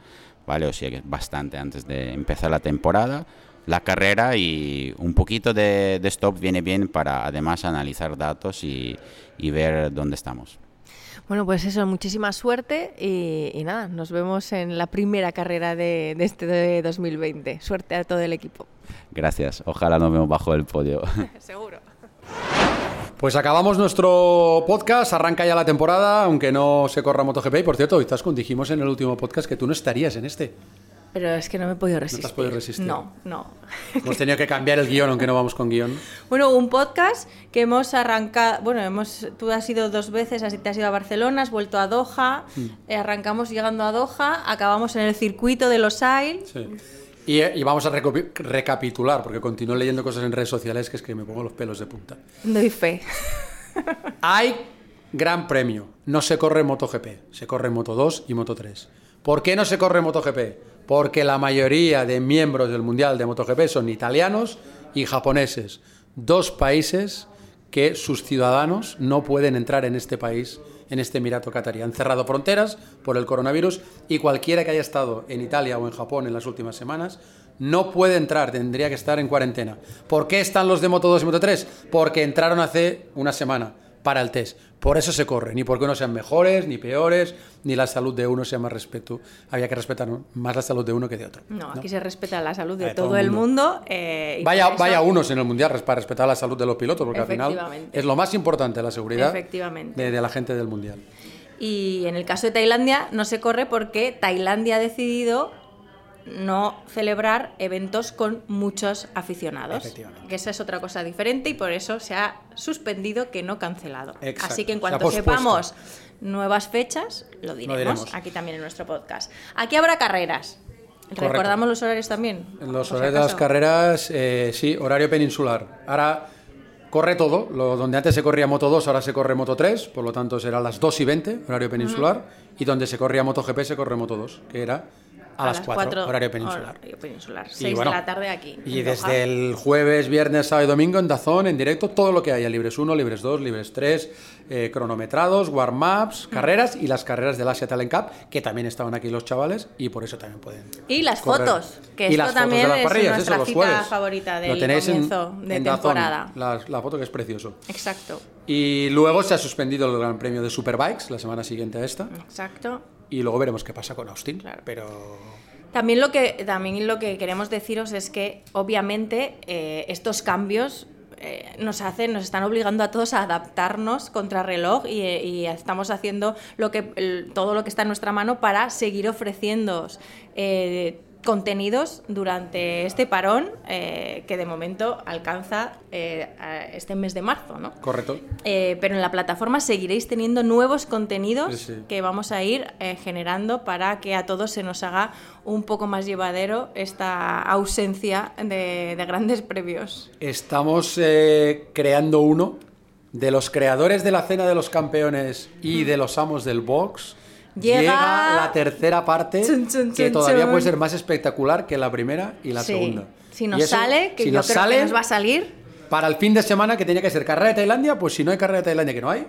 [SPEAKER 5] Vale, o sea que bastante antes de empezar la temporada la carrera y un poquito de, stop viene bien para además analizar datos y, ver dónde estamos.
[SPEAKER 2] Bueno, pues eso, muchísima suerte y, nada, nos vemos en la primera carrera de, de este de 2020. Suerte a todo el equipo.
[SPEAKER 5] Gracias, ojalá nos vemos bajo el podio. [laughs] [laughs]
[SPEAKER 2] Seguro.
[SPEAKER 3] Pues acabamos nuestro podcast, arranca ya la temporada, aunque no se corra MotoGP. Y por cierto, Izaskun, dijimos en el último podcast que tú no estarías en este.
[SPEAKER 2] Pero es que no me he podido resistir.
[SPEAKER 3] te has podido resistir.
[SPEAKER 2] No, no.
[SPEAKER 3] Hemos tenido que cambiar el guion, aunque no vamos con guion.
[SPEAKER 2] Bueno, un podcast que hemos arrancado, bueno, hemos, tú has ido dos veces, así te has ido a Barcelona, has vuelto a Doha, eh, arrancamos llegando a Doha, acabamos en el circuito de los AIL.
[SPEAKER 3] Sí. Y, eh, y vamos a recapi- recapitular, porque continúo leyendo cosas en redes sociales que es que me pongo los pelos de punta.
[SPEAKER 2] Doy fe.
[SPEAKER 3] Hay gran premio. No se corre en MotoGP, se corre en Moto 2 y Moto 3. ¿Por qué no se corre en MotoGP? Porque la mayoría de miembros del Mundial de MotoGP son italianos y japoneses. Dos países que sus ciudadanos no pueden entrar en este país, en este Emirato Qatarí. Han cerrado fronteras por el coronavirus y cualquiera que haya estado en Italia o en Japón en las últimas semanas no puede entrar, tendría que estar en cuarentena. ¿Por qué están los de Moto 2 y Moto 3? Porque entraron hace una semana para el test. Por eso se corre, ni porque unos sean mejores, ni peores, ni la salud de uno sea más respeto. Había que respetar más la salud de uno que de otro.
[SPEAKER 2] No, aquí se respeta la salud de
[SPEAKER 3] De
[SPEAKER 2] todo,
[SPEAKER 3] todo el
[SPEAKER 2] mundo. eh, y
[SPEAKER 3] Vaya,
[SPEAKER 2] eso-
[SPEAKER 3] vaya unos en el mundial para respetar la salud de los pilotos, porque al final es lo más importante, la seguridad de la gente del mundial.
[SPEAKER 2] Y en el caso de Tailandia no se corre porque Tailandia ha decidido no celebrar eventos con muchos aficionados. Que esa es otra cosa diferente y por eso se ha suspendido que no cancelado.
[SPEAKER 3] Exacto.
[SPEAKER 2] Así que en cuanto sepamos nuevas fechas, lo diremos,
[SPEAKER 3] diremos.
[SPEAKER 2] aquí también en nuestro podcast. Aquí habrá carreras.
[SPEAKER 3] Correcto.
[SPEAKER 2] ¿Recordamos los horarios también?
[SPEAKER 3] Los horarios de las carreras, eh, sí, horario peninsular. Ahora corre todo. Lo, donde antes se corría Moto 2, ahora se corre Moto 3, por lo tanto será las 2 y 20, horario peninsular. Y donde se corría MotoGP se corre Moto 2, que era a, las 4,
[SPEAKER 2] cuatro,
[SPEAKER 3] horario peninsular.
[SPEAKER 2] horario peninsular.
[SPEAKER 3] Y
[SPEAKER 2] 6
[SPEAKER 3] bueno,
[SPEAKER 2] de la tarde aquí.
[SPEAKER 3] Y desde el jueves, viernes, sábado y domingo en Dazón, en directo, todo lo que haya. Libres 1, Libres 2, Libres 3, eh, cronometrados, warm-ups, carreras y las carreras del Asia Talent Cup, que también estaban aquí los chavales y por eso también pueden.
[SPEAKER 2] Y las
[SPEAKER 3] correr.
[SPEAKER 2] fotos, que
[SPEAKER 3] Y
[SPEAKER 2] esto
[SPEAKER 3] las fotos
[SPEAKER 2] también
[SPEAKER 3] de las
[SPEAKER 2] es nuestra
[SPEAKER 3] eso,
[SPEAKER 2] cita favorita
[SPEAKER 3] Lo
[SPEAKER 2] del
[SPEAKER 3] en-
[SPEAKER 2] comienzo de
[SPEAKER 3] en Dazón,
[SPEAKER 2] temporada.
[SPEAKER 3] la, la foto que es precioso.
[SPEAKER 2] Exacto,
[SPEAKER 3] Y luego se ha suspendido el Gran Premio de Superbikes la semana siguiente a esta.
[SPEAKER 2] exacto.
[SPEAKER 3] Y luego veremos qué pasa con Austin.
[SPEAKER 2] Claro.
[SPEAKER 3] Pero
[SPEAKER 2] También lo que, también lo que queremos deciros es que, obviamente, eh, estos cambios eh, nos hacen, nos están obligando a todos a adaptarnos contra reloj y, eh, y estamos haciendo lo que, el- todo lo que está en nuestra mano para seguir ofreciendo contenidos durante este parón eh, que de momento alcanza eh, este mes de marzo, ¿no?
[SPEAKER 3] correcto.
[SPEAKER 2] Eh, pero en la plataforma seguiréis teniendo nuevos contenidos
[SPEAKER 3] Sí, sí.
[SPEAKER 2] que vamos a ir generando para que a todos se nos haga un poco más llevadero esta ausencia de, de grandes previos.
[SPEAKER 3] Estamos creando uno de los creadores de la Cena de los Campeones y de los Amos del Box.
[SPEAKER 2] Llega-
[SPEAKER 3] la tercera parte
[SPEAKER 2] Chun, chun,
[SPEAKER 3] que todavía puede ser más espectacular que la primera y la
[SPEAKER 2] Sí.
[SPEAKER 3] segunda.
[SPEAKER 2] Si nos
[SPEAKER 3] eso,
[SPEAKER 2] sale, que
[SPEAKER 3] si
[SPEAKER 2] yo
[SPEAKER 3] nos
[SPEAKER 2] creo
[SPEAKER 3] sale,
[SPEAKER 2] que nos va a salir,
[SPEAKER 3] para el fin de semana que tenía que ser carrera de Tailandia, pues si no hay carrera de Tailandia que no hay,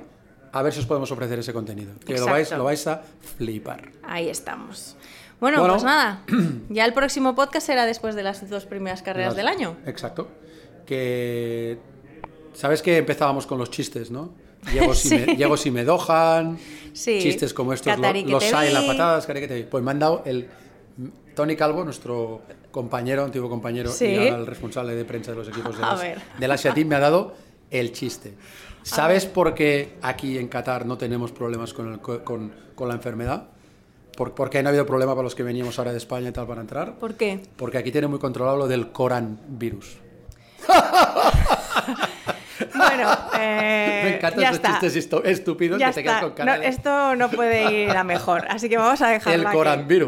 [SPEAKER 3] a ver si os podemos ofrecer ese contenido. Que lo vais, lo vais a flipar.
[SPEAKER 2] ahí estamos. Bueno,
[SPEAKER 3] Bueno.
[SPEAKER 2] pues nada, [clears throat] ya el próximo podcast será después de las dos primeras carreras
[SPEAKER 3] Las-
[SPEAKER 2] del año.
[SPEAKER 3] Exacto. Que sabes que empezábamos con los chistes, ¿no? Llego [laughs] si, me,
[SPEAKER 2] Sí.
[SPEAKER 3] llego si me dojan,
[SPEAKER 2] Sí.
[SPEAKER 3] chistes como estos, lo- los hay en las patadas, que te vi. Pues me han dado el Tony Calvo, nuestro compañero, antiguo compañero
[SPEAKER 2] Sí.
[SPEAKER 3] y ahora el responsable de prensa de los equipos de
[SPEAKER 2] A ver.
[SPEAKER 3] del Asia Team, me ha dado el chiste. ¿Sabes por qué aquí en Qatar no tenemos problemas con, el co- con, con la enfermedad? ¿Por, por qué no ha habido problema para los que veníamos ahora de España y tal para entrar?
[SPEAKER 2] ¿Por qué?
[SPEAKER 3] Porque aquí tiene muy controlado lo del Corán virus. [laughs]
[SPEAKER 2] Bueno, [laughs] eh,
[SPEAKER 3] Me encantan
[SPEAKER 2] ya
[SPEAKER 3] esos
[SPEAKER 2] está.
[SPEAKER 3] chistes estúpidos
[SPEAKER 2] Ya
[SPEAKER 3] que te quedas con cara
[SPEAKER 2] No,
[SPEAKER 3] de-
[SPEAKER 2] esto no puede ir a mejor, así que vamos a dejarlo
[SPEAKER 3] El
[SPEAKER 2] aquí.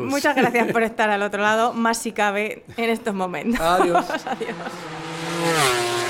[SPEAKER 2] Muchas gracias por [laughs] estar al otro lado, más si cabe en estos momentos.
[SPEAKER 3] Adiós. [laughs]
[SPEAKER 2] Adiós.